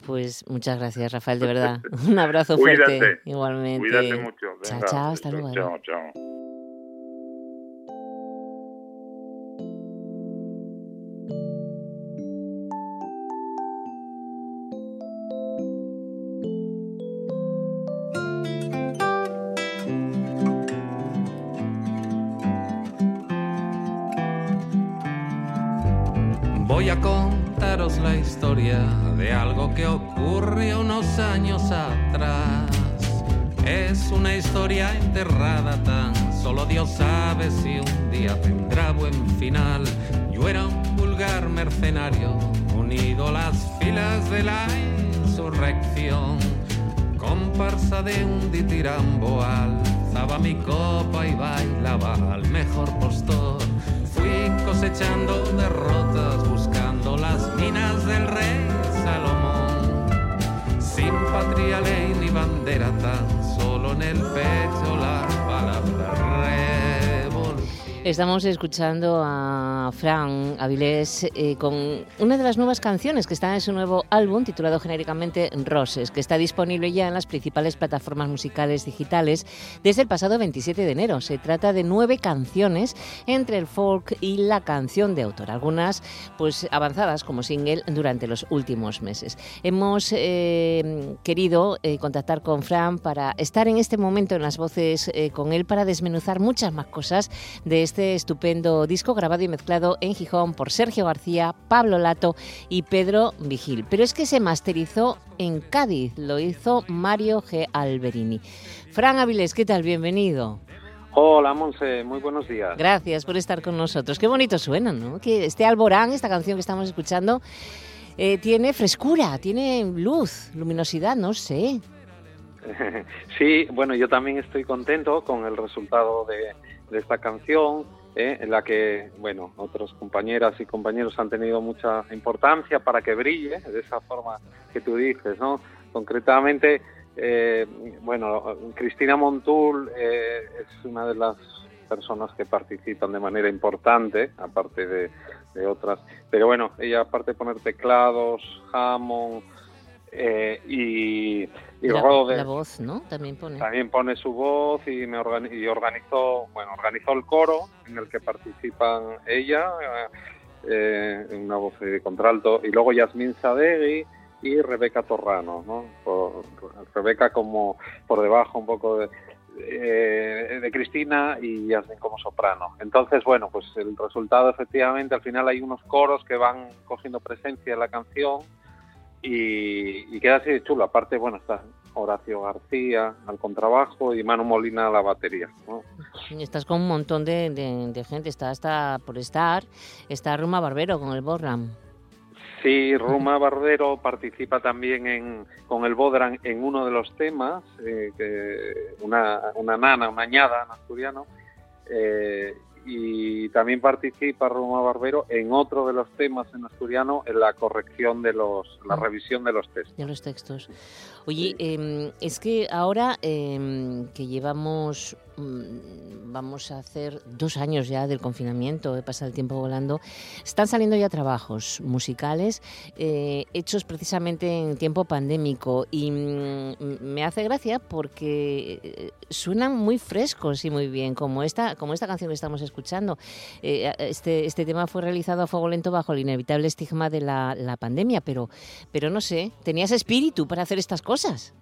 Pues muchas gracias, Rafael, de verdad. Un abrazo fuerte. Igualmente. Cuídate mucho. chao, chao, hasta luego. Chao, chao. La historia de algo que ocurrió unos años atrás. Es una historia enterrada, tan solo Dios sabe si un día tendrá buen final. Yo era un vulgar mercenario, unido a las filas de la insurrección. Comparsa de un ditirambo, alzaba mi copa y bailaba al mejor postor. Fui cosechando derrotas, las minas del rey Salomón. Sin patria, ley ni bandera, tan solo en el pecho la. Estamos escuchando a Fran Avilés eh, con una de las nuevas canciones que está en su nuevo álbum titulado genéricamente Roses, que está disponible ya en las principales plataformas musicales digitales desde el pasado 27 de enero. Se trata de nueve canciones entre el folk y la canción de autor, algunas pues avanzadas como single durante los últimos meses. Hemos eh, querido eh, contactar con Fran para estar en este momento en las voces con él para desmenuzar muchas más cosas de este estupendo disco grabado y mezclado en Gijón por Sergio García, Pablo Lato y Pedro Vigil. Pero es que se masterizó en Cádiz, lo hizo Mario G. Alberini. Fran Avilés, ¿qué tal? Bienvenido. Hola, Monse, muy buenos días. Gracias por estar con nosotros. Qué bonito suena, ¿no? Que este Alborán, esta canción que estamos escuchando, eh, tiene frescura, tiene luz, luminosidad, no sé. Sí, bueno, yo también estoy contento con el resultado de, de esta canción, ¿eh? en la que, bueno, otros compañeras y compañeros han tenido mucha importancia para que brille de esa forma que tú dices, ¿no? Concretamente, eh, bueno, Cristina Montul eh, es una de las personas que participan de manera importante, aparte de, otras, pero bueno, ella aparte de poner teclados, Hammond, eh, y, y la, Rhodes, la voz, ¿no? También pone. también pone su voz y me organi- y organizó bueno organizó el coro en el que participan ella eh, en una voz de contralto y luego Yasmín Sadegui y Rebeca Torrano no Por- Rebeca como por debajo un poco de, eh, de Cristina y Yasmín como soprano entonces bueno pues el resultado efectivamente al final hay unos coros que van cogiendo presencia en la canción y, y queda así de chulo. Aparte, bueno, está Horacio García al contrabajo y Manu Molina a la batería. ¿no? Y Estás con un montón de, de- de gente, está hasta por estar, está Ruma Barbero con el Borram. Sí, Ruma Bardero participa también en, con el Bodran en uno de los temas, eh, que una, una nana, una ñada en asturiano, eh, y también participa Ruma Barbero en otro de los temas en asturiano en la corrección de los, la revisión de los textos. de los textos. Oye, eh, es que ahora eh, que llevamos, mm, vamos a hacer dos años ya del confinamiento, he pasado el tiempo volando, están saliendo ya trabajos musicales eh, hechos precisamente en tiempo pandémico y mm, me hace gracia porque eh, suenan muy frescos y muy bien, como esta, como esta canción que estamos escuchando. Eh, este, este tema fue realizado a fuego lento bajo el inevitable estigma de la, pandemia, pero, pero no sé, tenías espíritu para hacer estas cosas.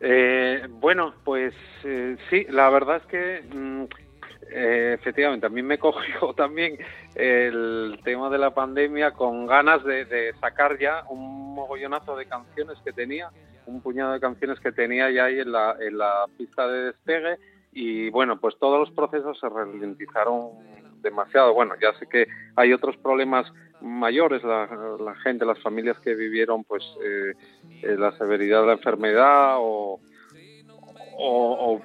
Eh, bueno, pues eh, sí, la verdad es que mm, efectivamente a mí me cogió también el tema de la pandemia con ganas de, de sacar ya un mogollonazo de canciones que tenía, un puñado de canciones que tenía ya ahí en la, en la pista de despegue y bueno, pues todos los procesos se ralentizaron demasiado. Bueno, ya sé que hay otros problemas mayores, la, la gente, las familias que vivieron pues eh, eh, la severidad de la enfermedad o,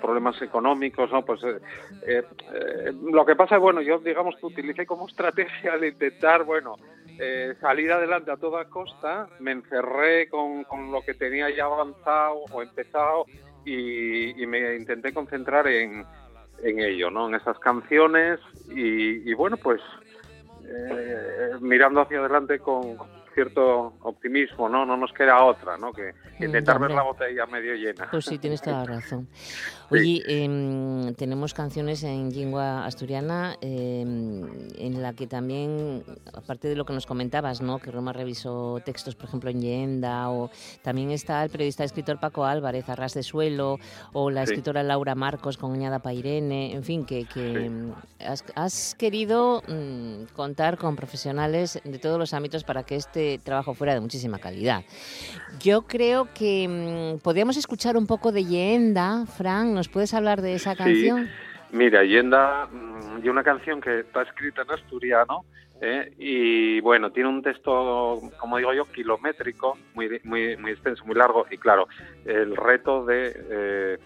problemas económicos, ¿no? Pues eh, eh, eh, lo que pasa es, bueno, yo digamos que utilicé como estrategia el intentar, bueno, eh, salir adelante a toda costa, me encerré con, con lo que tenía ya avanzado o empezado y, y me intenté concentrar en, en ello, ¿no? En esas canciones y, y bueno, pues eh, mirando hacia adelante con cierto optimismo, ¿no? No nos queda otra, ¿no? Que Mm, intentar ver hombre. la botella medio llena. Pues sí, tienes toda la razón. Oye, em, tenemos canciones en lengua asturiana em, en la que también, aparte de lo que nos comentabas, ¿no? que Roma revisó textos, por ejemplo, en Yenda, o también está el periodista escritor Paco Álvarez, Arras de Suelo, o la Sí. escritora Laura Marcos con Añada Pairene, en fin, que, que Sí. em, has, has querido mm, contar con profesionales de todos los ámbitos para que este trabajo fuera de muchísima calidad. Yo creo que mm, podríamos escuchar un poco de Yenda, Fran, ¿nos puedes hablar de esa Sí. canción? Mira, Yenda, mm, y una canción que está escrita en asturiano, ¿eh? y bueno, tiene un texto, como digo yo, kilométrico, muy, muy, muy extenso, muy largo, y claro, el reto de eh,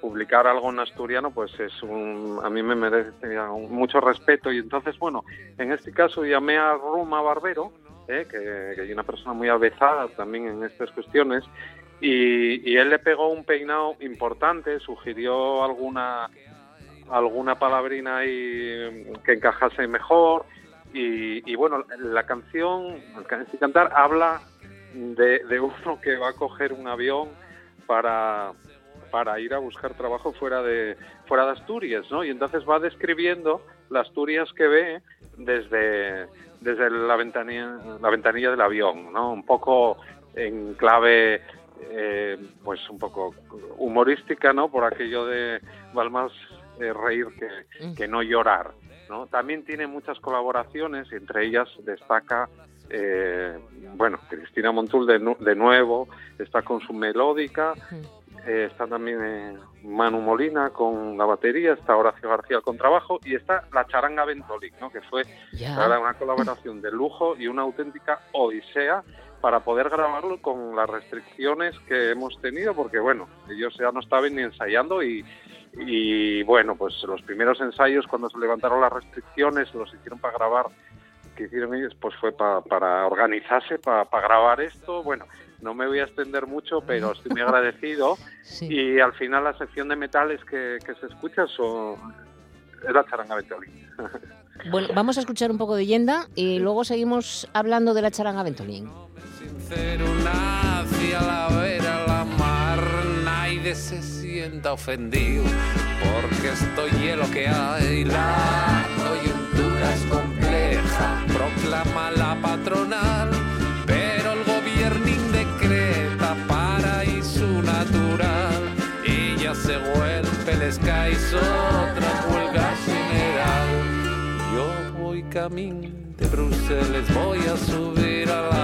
publicar algo en asturiano, pues es un, a mí me merece mucho respeto, y entonces, bueno, en este caso llamé a Ruma Barbero, ¿eh? que, que es una persona muy avezada también en estas cuestiones, y, y él le pegó un peinado importante, sugirió alguna alguna palabrina ahí que encajase mejor. Y, bueno, la canción, cantar, habla de, de, uno que va a coger un avión para, para ir a buscar trabajo fuera de, fuera de Asturias, ¿no? Y entonces va describiendo las Asturias que ve desde, desde la, ventanilla, la ventanilla del avión, ¿no? Un poco en clave eh, pues un poco humorística, ¿no? Por aquello de vale más eh, reír que, que, no llorar, ¿no? También tiene muchas colaboraciones, entre ellas destaca, eh, bueno, Cristina Montul de, de, nuevo, está con su melódica, está también Manu Molina con la batería, está Horacio García con trabajo y está la charanga Ventolic, ¿no? Que fue una colaboración de lujo y una auténtica odisea para poder grabarlo con las restricciones que hemos tenido, porque bueno, ellos ya no estaban ni ensayando y, y bueno, pues los primeros ensayos cuando se levantaron las restricciones los hicieron para grabar, que hicieron ellos, pues fue para organizarse, para, grabar esto, bueno, no me voy a extender mucho, pero estoy muy agradecido. Y al final la sección de metales que, que se escucha son, es la charanga Ventolín. Bueno, vamos a escuchar un poco de Yenda y luego seguimos hablando de la charanga Ventolín una hacia la vera la mar, nadie se sienta ofendido, porque estoy hielo que hay, la coyuntura es compleja, proclama la patronal, pero el gobierno decreta paraíso natural, y ya se vuelve el sky otra huelga general. Yo voy camino de Bruselas, voy a subir avión el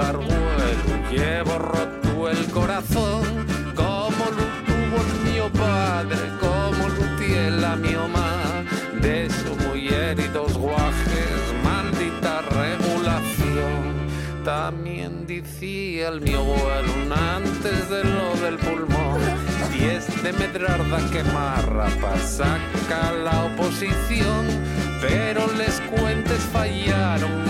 garguelo, llevo roto el corazón, como lo tuvo mi padre, como lo tiene mi mamá, de su mujer y dos guajes, maldita regulación. También decía el mi abuelo antes de lo del pulmón, y este medrarda que marra para sacar la oposición, pero les cuentes fallaron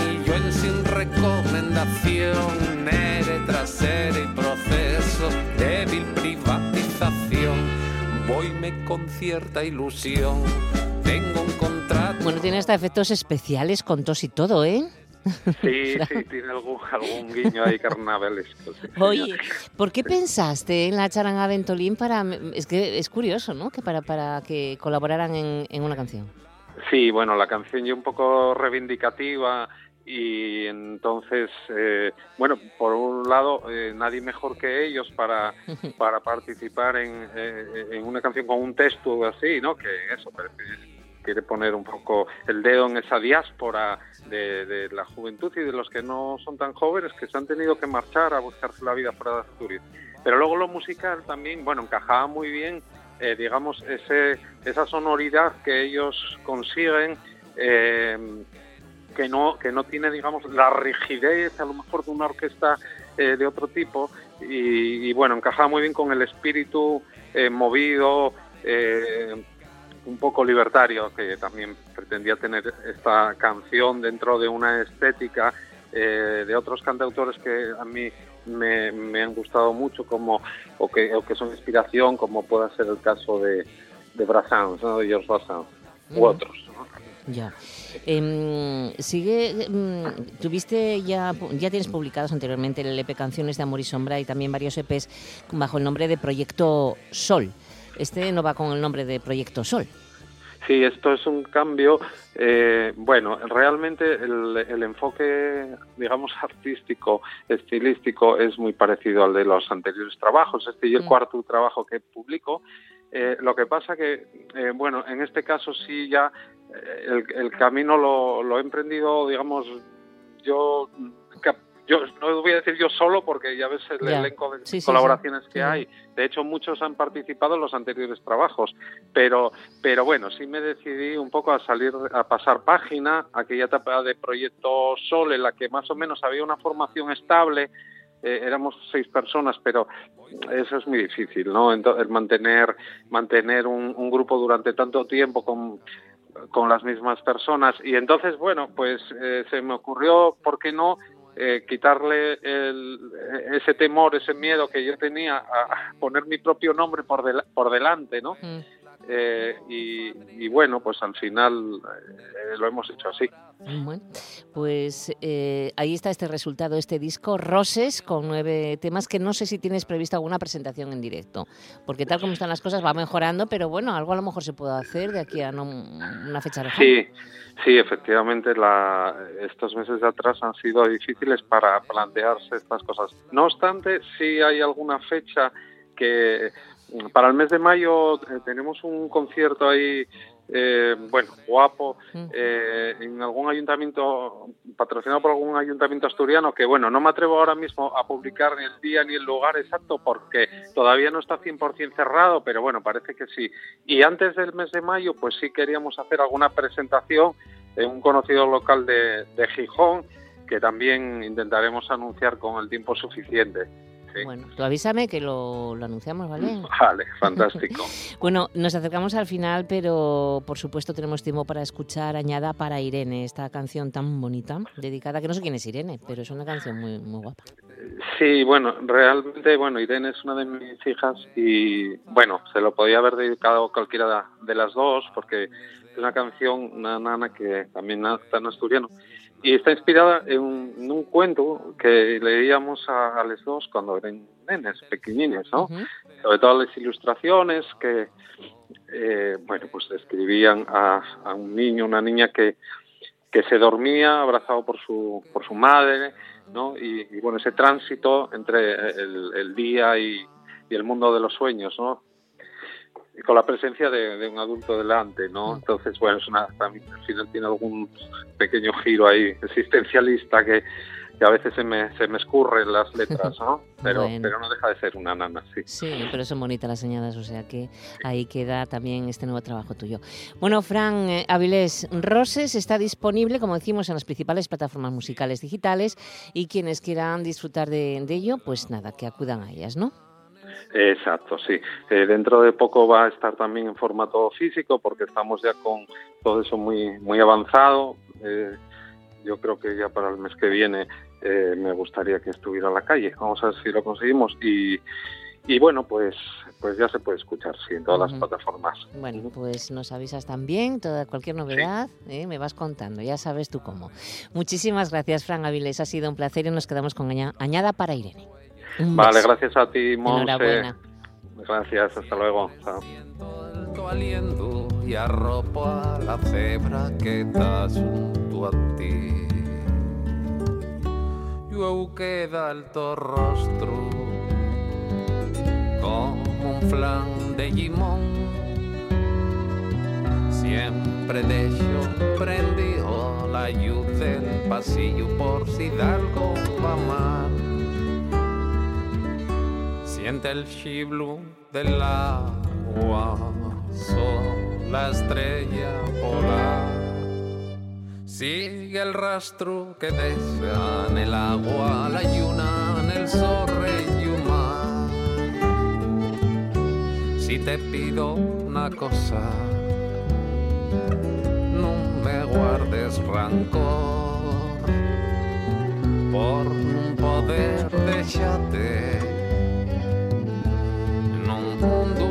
sin recomendación, ere tras y proceso, débil privatización. Voyme con cierta ilusión, tengo un contrato. Bueno, tiene hasta efectos especiales con tos y todo, ¿eh? Sí, sí, tiene algún, algún guiño ahí carnavalesco. Oye, ¿por qué pensaste en la charanga Ventolín para... Es que es curioso, ¿no? Que para, para que colaboraran en, en una canción. Sí, bueno, la canción ya un poco reivindicativa y entonces eh, bueno por un lado eh, nadie mejor que ellos para para participar en, eh, en, una canción con un texto así no que eso quiere poner un poco el dedo en esa diáspora de, de, la juventud y de los que no son tan jóvenes que se han tenido que marchar a buscarse la vida fuera de Asturias. Pero luego lo musical también bueno encajaba muy bien digamos ese esa sonoridad que ellos consiguen eh, que no, que no tiene, digamos, la rigidez a lo mejor de una orquesta eh, de otro tipo. Y, bueno, encajaba muy bien con el espíritu eh, movido, eh, un poco libertario que también pretendía tener esta canción dentro de una estética de otros cantautores que a mí me, han gustado mucho como o que, o que son inspiración como pueda ser el caso de, de Brassens, ¿no? de George Brassens u otros. Ya. Eh, sigue, mm, tuviste ya, ya tienes publicados anteriormente el EP Canciones de Amor y Sombra y también varios EPs bajo el nombre de Proyecto Sol. Este no va con el nombre de Proyecto Sol. Sí, esto es un cambio. Eh, bueno, realmente el, el, enfoque, digamos, artístico, estilístico, es muy parecido al de los anteriores trabajos. Este y el mm. cuarto trabajo que publico. Eh, lo que pasa que, eh, bueno, en este caso sí ya el, el camino lo, lo, he emprendido, digamos, yo, yo no voy a decir yo solo porque ya ves el elenco de colaboraciones que hay. De hecho, muchos han participado en los anteriores trabajos, pero, pero bueno, sí me decidí un poco a salir, a pasar página, aquella etapa de Proyecto Sol en la que más o menos había una formación estable, eh, éramos seis personas, pero eso es muy difícil, ¿no? Entonces, mantener, mantener un, un grupo durante tanto tiempo con con las mismas personas. Y entonces, bueno, pues eh, se me ocurrió, ¿por qué no? Eh, quitarle ese temor, ese miedo que yo tenía a poner mi propio nombre por, por delante, ¿no? Eh, y, bueno, pues al final eh, lo hemos hecho así. Bueno, pues eh, ahí está este resultado, este disco, Roses, con nueve temas, que no sé si tienes previsto alguna presentación en directo, porque tal como están las cosas va mejorando, pero bueno, algo a lo mejor se puede hacer de aquí a no, una fecha lejana. Sí, sí, efectivamente, la, estos meses de atrás han sido difíciles para plantearse estas cosas. No obstante, sí hay alguna fecha que para el mes de mayo eh, tenemos un concierto ahí, eh, bueno, guapo, eh, en algún ayuntamiento, patrocinado por algún ayuntamiento asturiano, que bueno, no me atrevo ahora mismo a publicar ni el día ni el lugar exacto porque todavía no está 100% cerrado, pero bueno, parece que sí. Y antes del mes de mayo, pues sí queríamos hacer alguna presentación en un conocido local de, de Gijón, que también intentaremos anunciar con el tiempo suficiente. Bueno, tú avísame que lo, anunciamos, ¿vale? Vale, fantástico. bueno, nos acercamos al final, pero por supuesto tenemos tiempo para escuchar Añada para Irene, esta canción tan bonita, dedicada, que no sé quién es Irene, pero es una canción muy, muy guapa. Sí, bueno, realmente, bueno, Irene es una de mis hijas y, bueno, se lo podía haber dedicado cualquiera de las dos, porque es una canción, una nana que también está en asturiano, y está inspirada en un, cuento que leíamos a, los dos cuando eran nenes, pequeñines, ¿no? Sobre todo las ilustraciones que, eh, bueno, pues describían a, un niño, una niña que, que se dormía abrazado por su, por su madre, ¿no? Y, bueno, ese tránsito entre el, día y, y el mundo de los sueños, ¿no? Con la presencia de, un adulto delante, ¿no? Mm. Entonces, bueno, es una, también al final tiene algún pequeño giro ahí existencialista que, a veces se me, se me escurren las letras, ¿no? Pero, pero no deja de ser una nana, sí. Sí, pero son bonitas las señalas, o sea que ahí queda también este nuevo trabajo tuyo. Bueno, Fran eh, Avilés, Roses está disponible, como decimos, en las principales plataformas musicales digitales y quienes quieran disfrutar de, de ello, pues nada, que acudan a ellas, ¿no? Exacto, sí. Eh, dentro de poco va a estar también en formato físico porque estamos ya con todo eso muy muy avanzado. Eh, yo creo que ya para el mes que viene eh, me gustaría que estuviera en la calle. Vamos a ver si lo conseguimos y, y bueno, pues pues ya se puede escuchar, sí, en todas las plataformas. Bueno, pues nos avisas también, toda cualquier novedad, me vas contando, ya sabes tú cómo. Muchísimas gracias, Fran Avilés, ha sido un placer y nos quedamos con añada para Irene. Vale, gracias a ti, Monse. Gracias, hasta luego. Chao. aliento y arropo a la cebra que está junto a ti. Yo queda el rostro como un flan de limón. Siempre dejo prendido la luz del pasillo por si algo va mal Siente el chiblu del agua, la estrella polar. Sigue el rastro que deja en el agua, la yuna en el sorreyuma. Si te pido una cosa, no me guardes rancor por un poder déjate y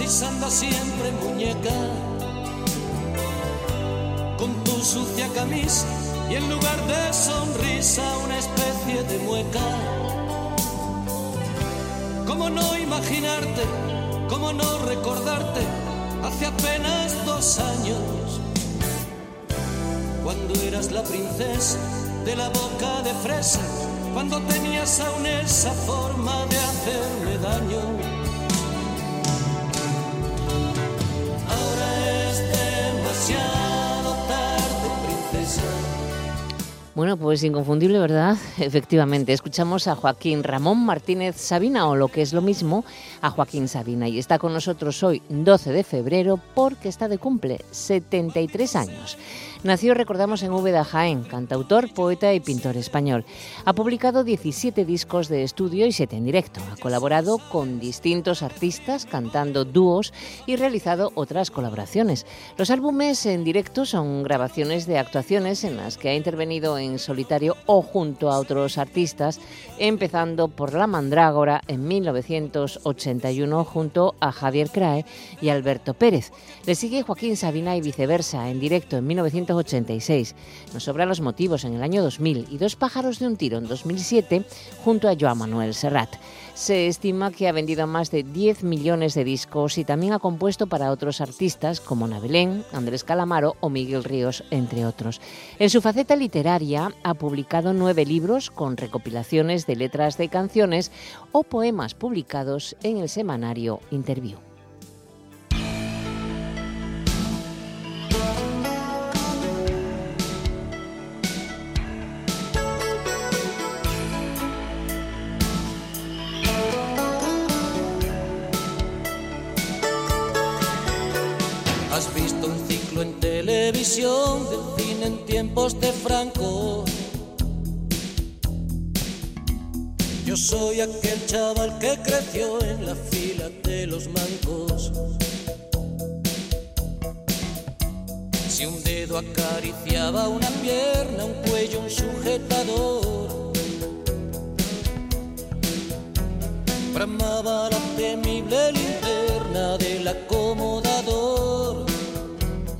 sobredosis anda siempre muñeca. Con tu sucia camisa y en lugar de sonrisa una especie de mueca. ¿Cómo no imaginarte? ¿Cómo no recordarte? Hace apenas dos años, cuando eras la princesa de la boca de fresa, cuando tenías aún esa forma de hacerme daño. Bueno, pues inconfundible, ¿verdad? Efectivamente, escuchamos a Joaquín Ramón Martínez Sabina, o lo que es lo mismo, a Joaquín Sabina. Y está con nosotros hoy, 12 de febrero, porque está de cumple 73 años. Nació, recordamos, en Úbeda, Jaén, cantautor, poeta y pintor español. Ha publicado 17 discos de estudio y 7 en directo. Ha colaborado con distintos artistas, cantando dúos y realizado otras colaboraciones. Los álbumes en directo son grabaciones de actuaciones en las que ha intervenido en solitario o junto a otros artistas, empezando por La Mandrágora en 1981 junto a Javier Crae y Alberto Pérez. Le sigue Joaquín Sabina y viceversa en directo en 1981 1986. Nos sobran los motivos en el año 2000 y Dos pájaros de un tiro en 2007 junto a Joan Manuel Serrat. Se estima que ha vendido más de 10 millones de discos y también ha compuesto para otros artistas como Nabelén, Andrés Calamaro o Miguel Ríos, entre otros. En su faceta literaria ha publicado nueve libros con recopilaciones de letras de canciones o poemas publicados en el semanario Interview. Visión del cine en tiempos de Franco. Yo soy aquel chaval que creció en la fila de los mancos. Si un dedo acariciaba una pierna, un cuello, un sujetador, bramaba la temible linterna del acomodador.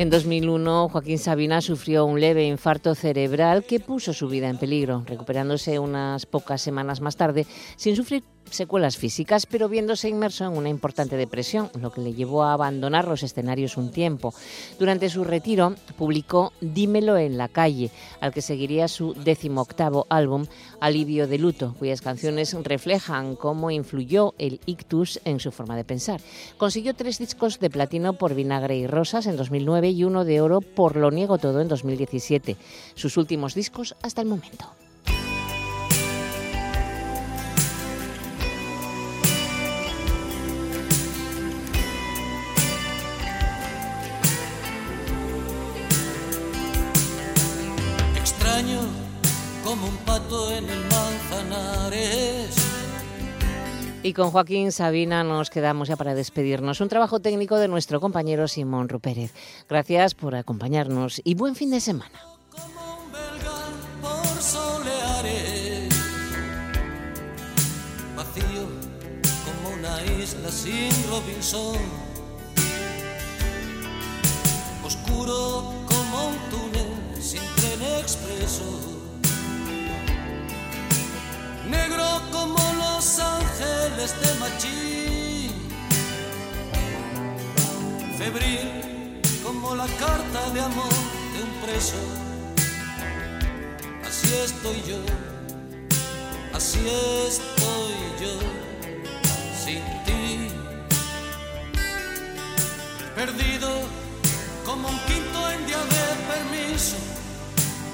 En 2001, Joaquín Sabina sufrió un leve infarto cerebral que puso su vida en peligro, recuperándose unas pocas semanas más tarde sin sufrir secuelas físicas, pero viéndose inmerso en una importante depresión, lo que le llevó a abandonar los escenarios un tiempo. Durante su retiro publicó Dímelo en la calle, al que seguiría su decimoctavo álbum, Alivio de luto, cuyas canciones reflejan cómo influyó el ictus en su forma de pensar. Consiguió tres discos de platino por Vinagre y Rosas en 2009 y uno de oro por Lo niego todo en 2017, sus últimos discos hasta el momento. En el Manzanares. Y con Joaquín Sabina nos quedamos ya para despedirnos. Un trabajo técnico de nuestro compañero Simón Rupérez. Gracias por acompañarnos y buen fin de semana. Como un belga por soleares, vacío como una isla sin Robinson, oscuro como un túnel sin tren expreso negro como los ángeles de Machín, febril como la carta de amor de un preso. Así estoy yo, así estoy yo, sin ti, perdido como un quinto en día de permiso,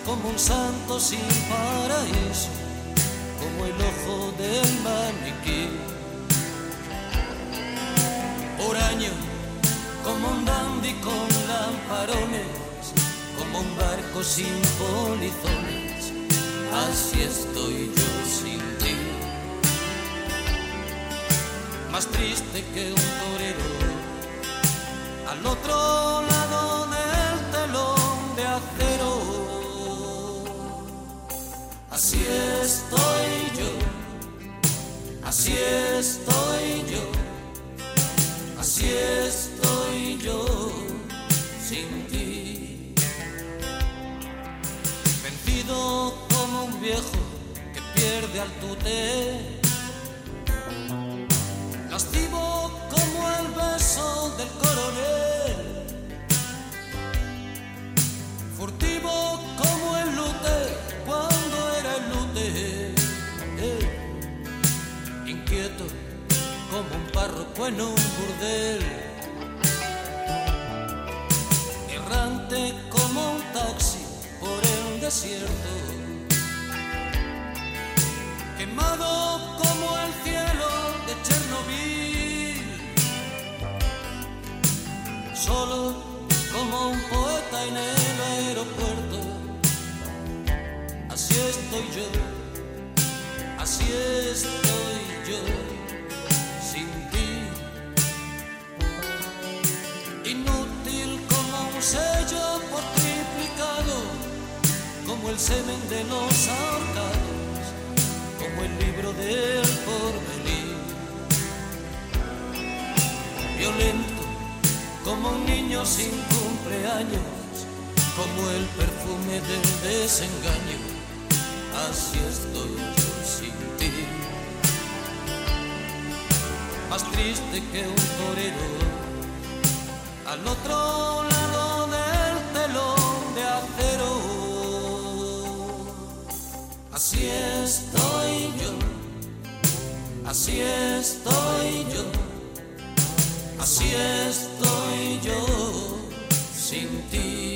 como un santo sin paraíso como el ojo del maniquí. año como un dandy con lamparones, como un barco sin polizones, así estoy yo sin ti. Más triste que un torero, al otro lado Así estoy yo, así estoy yo, así estoy yo sin ti. Vencido como un viejo que pierde al tutel lastivo como el beso del coronel. Párroco en un burdel. Errante como un taxi por el desierto. Quemado como el cielo de Chernobyl. Solo como un poeta en el aeropuerto. Así estoy yo, así estoy yo, como el semen de los ahorcados, como el libro del porvenir. Violento como un niño sin cumpleaños, como el perfume del desengaño. Así estoy yo sin ti. Más triste que un torero al otro lado Así estoy yo, así estoy yo, así estoy yo. Sin ti.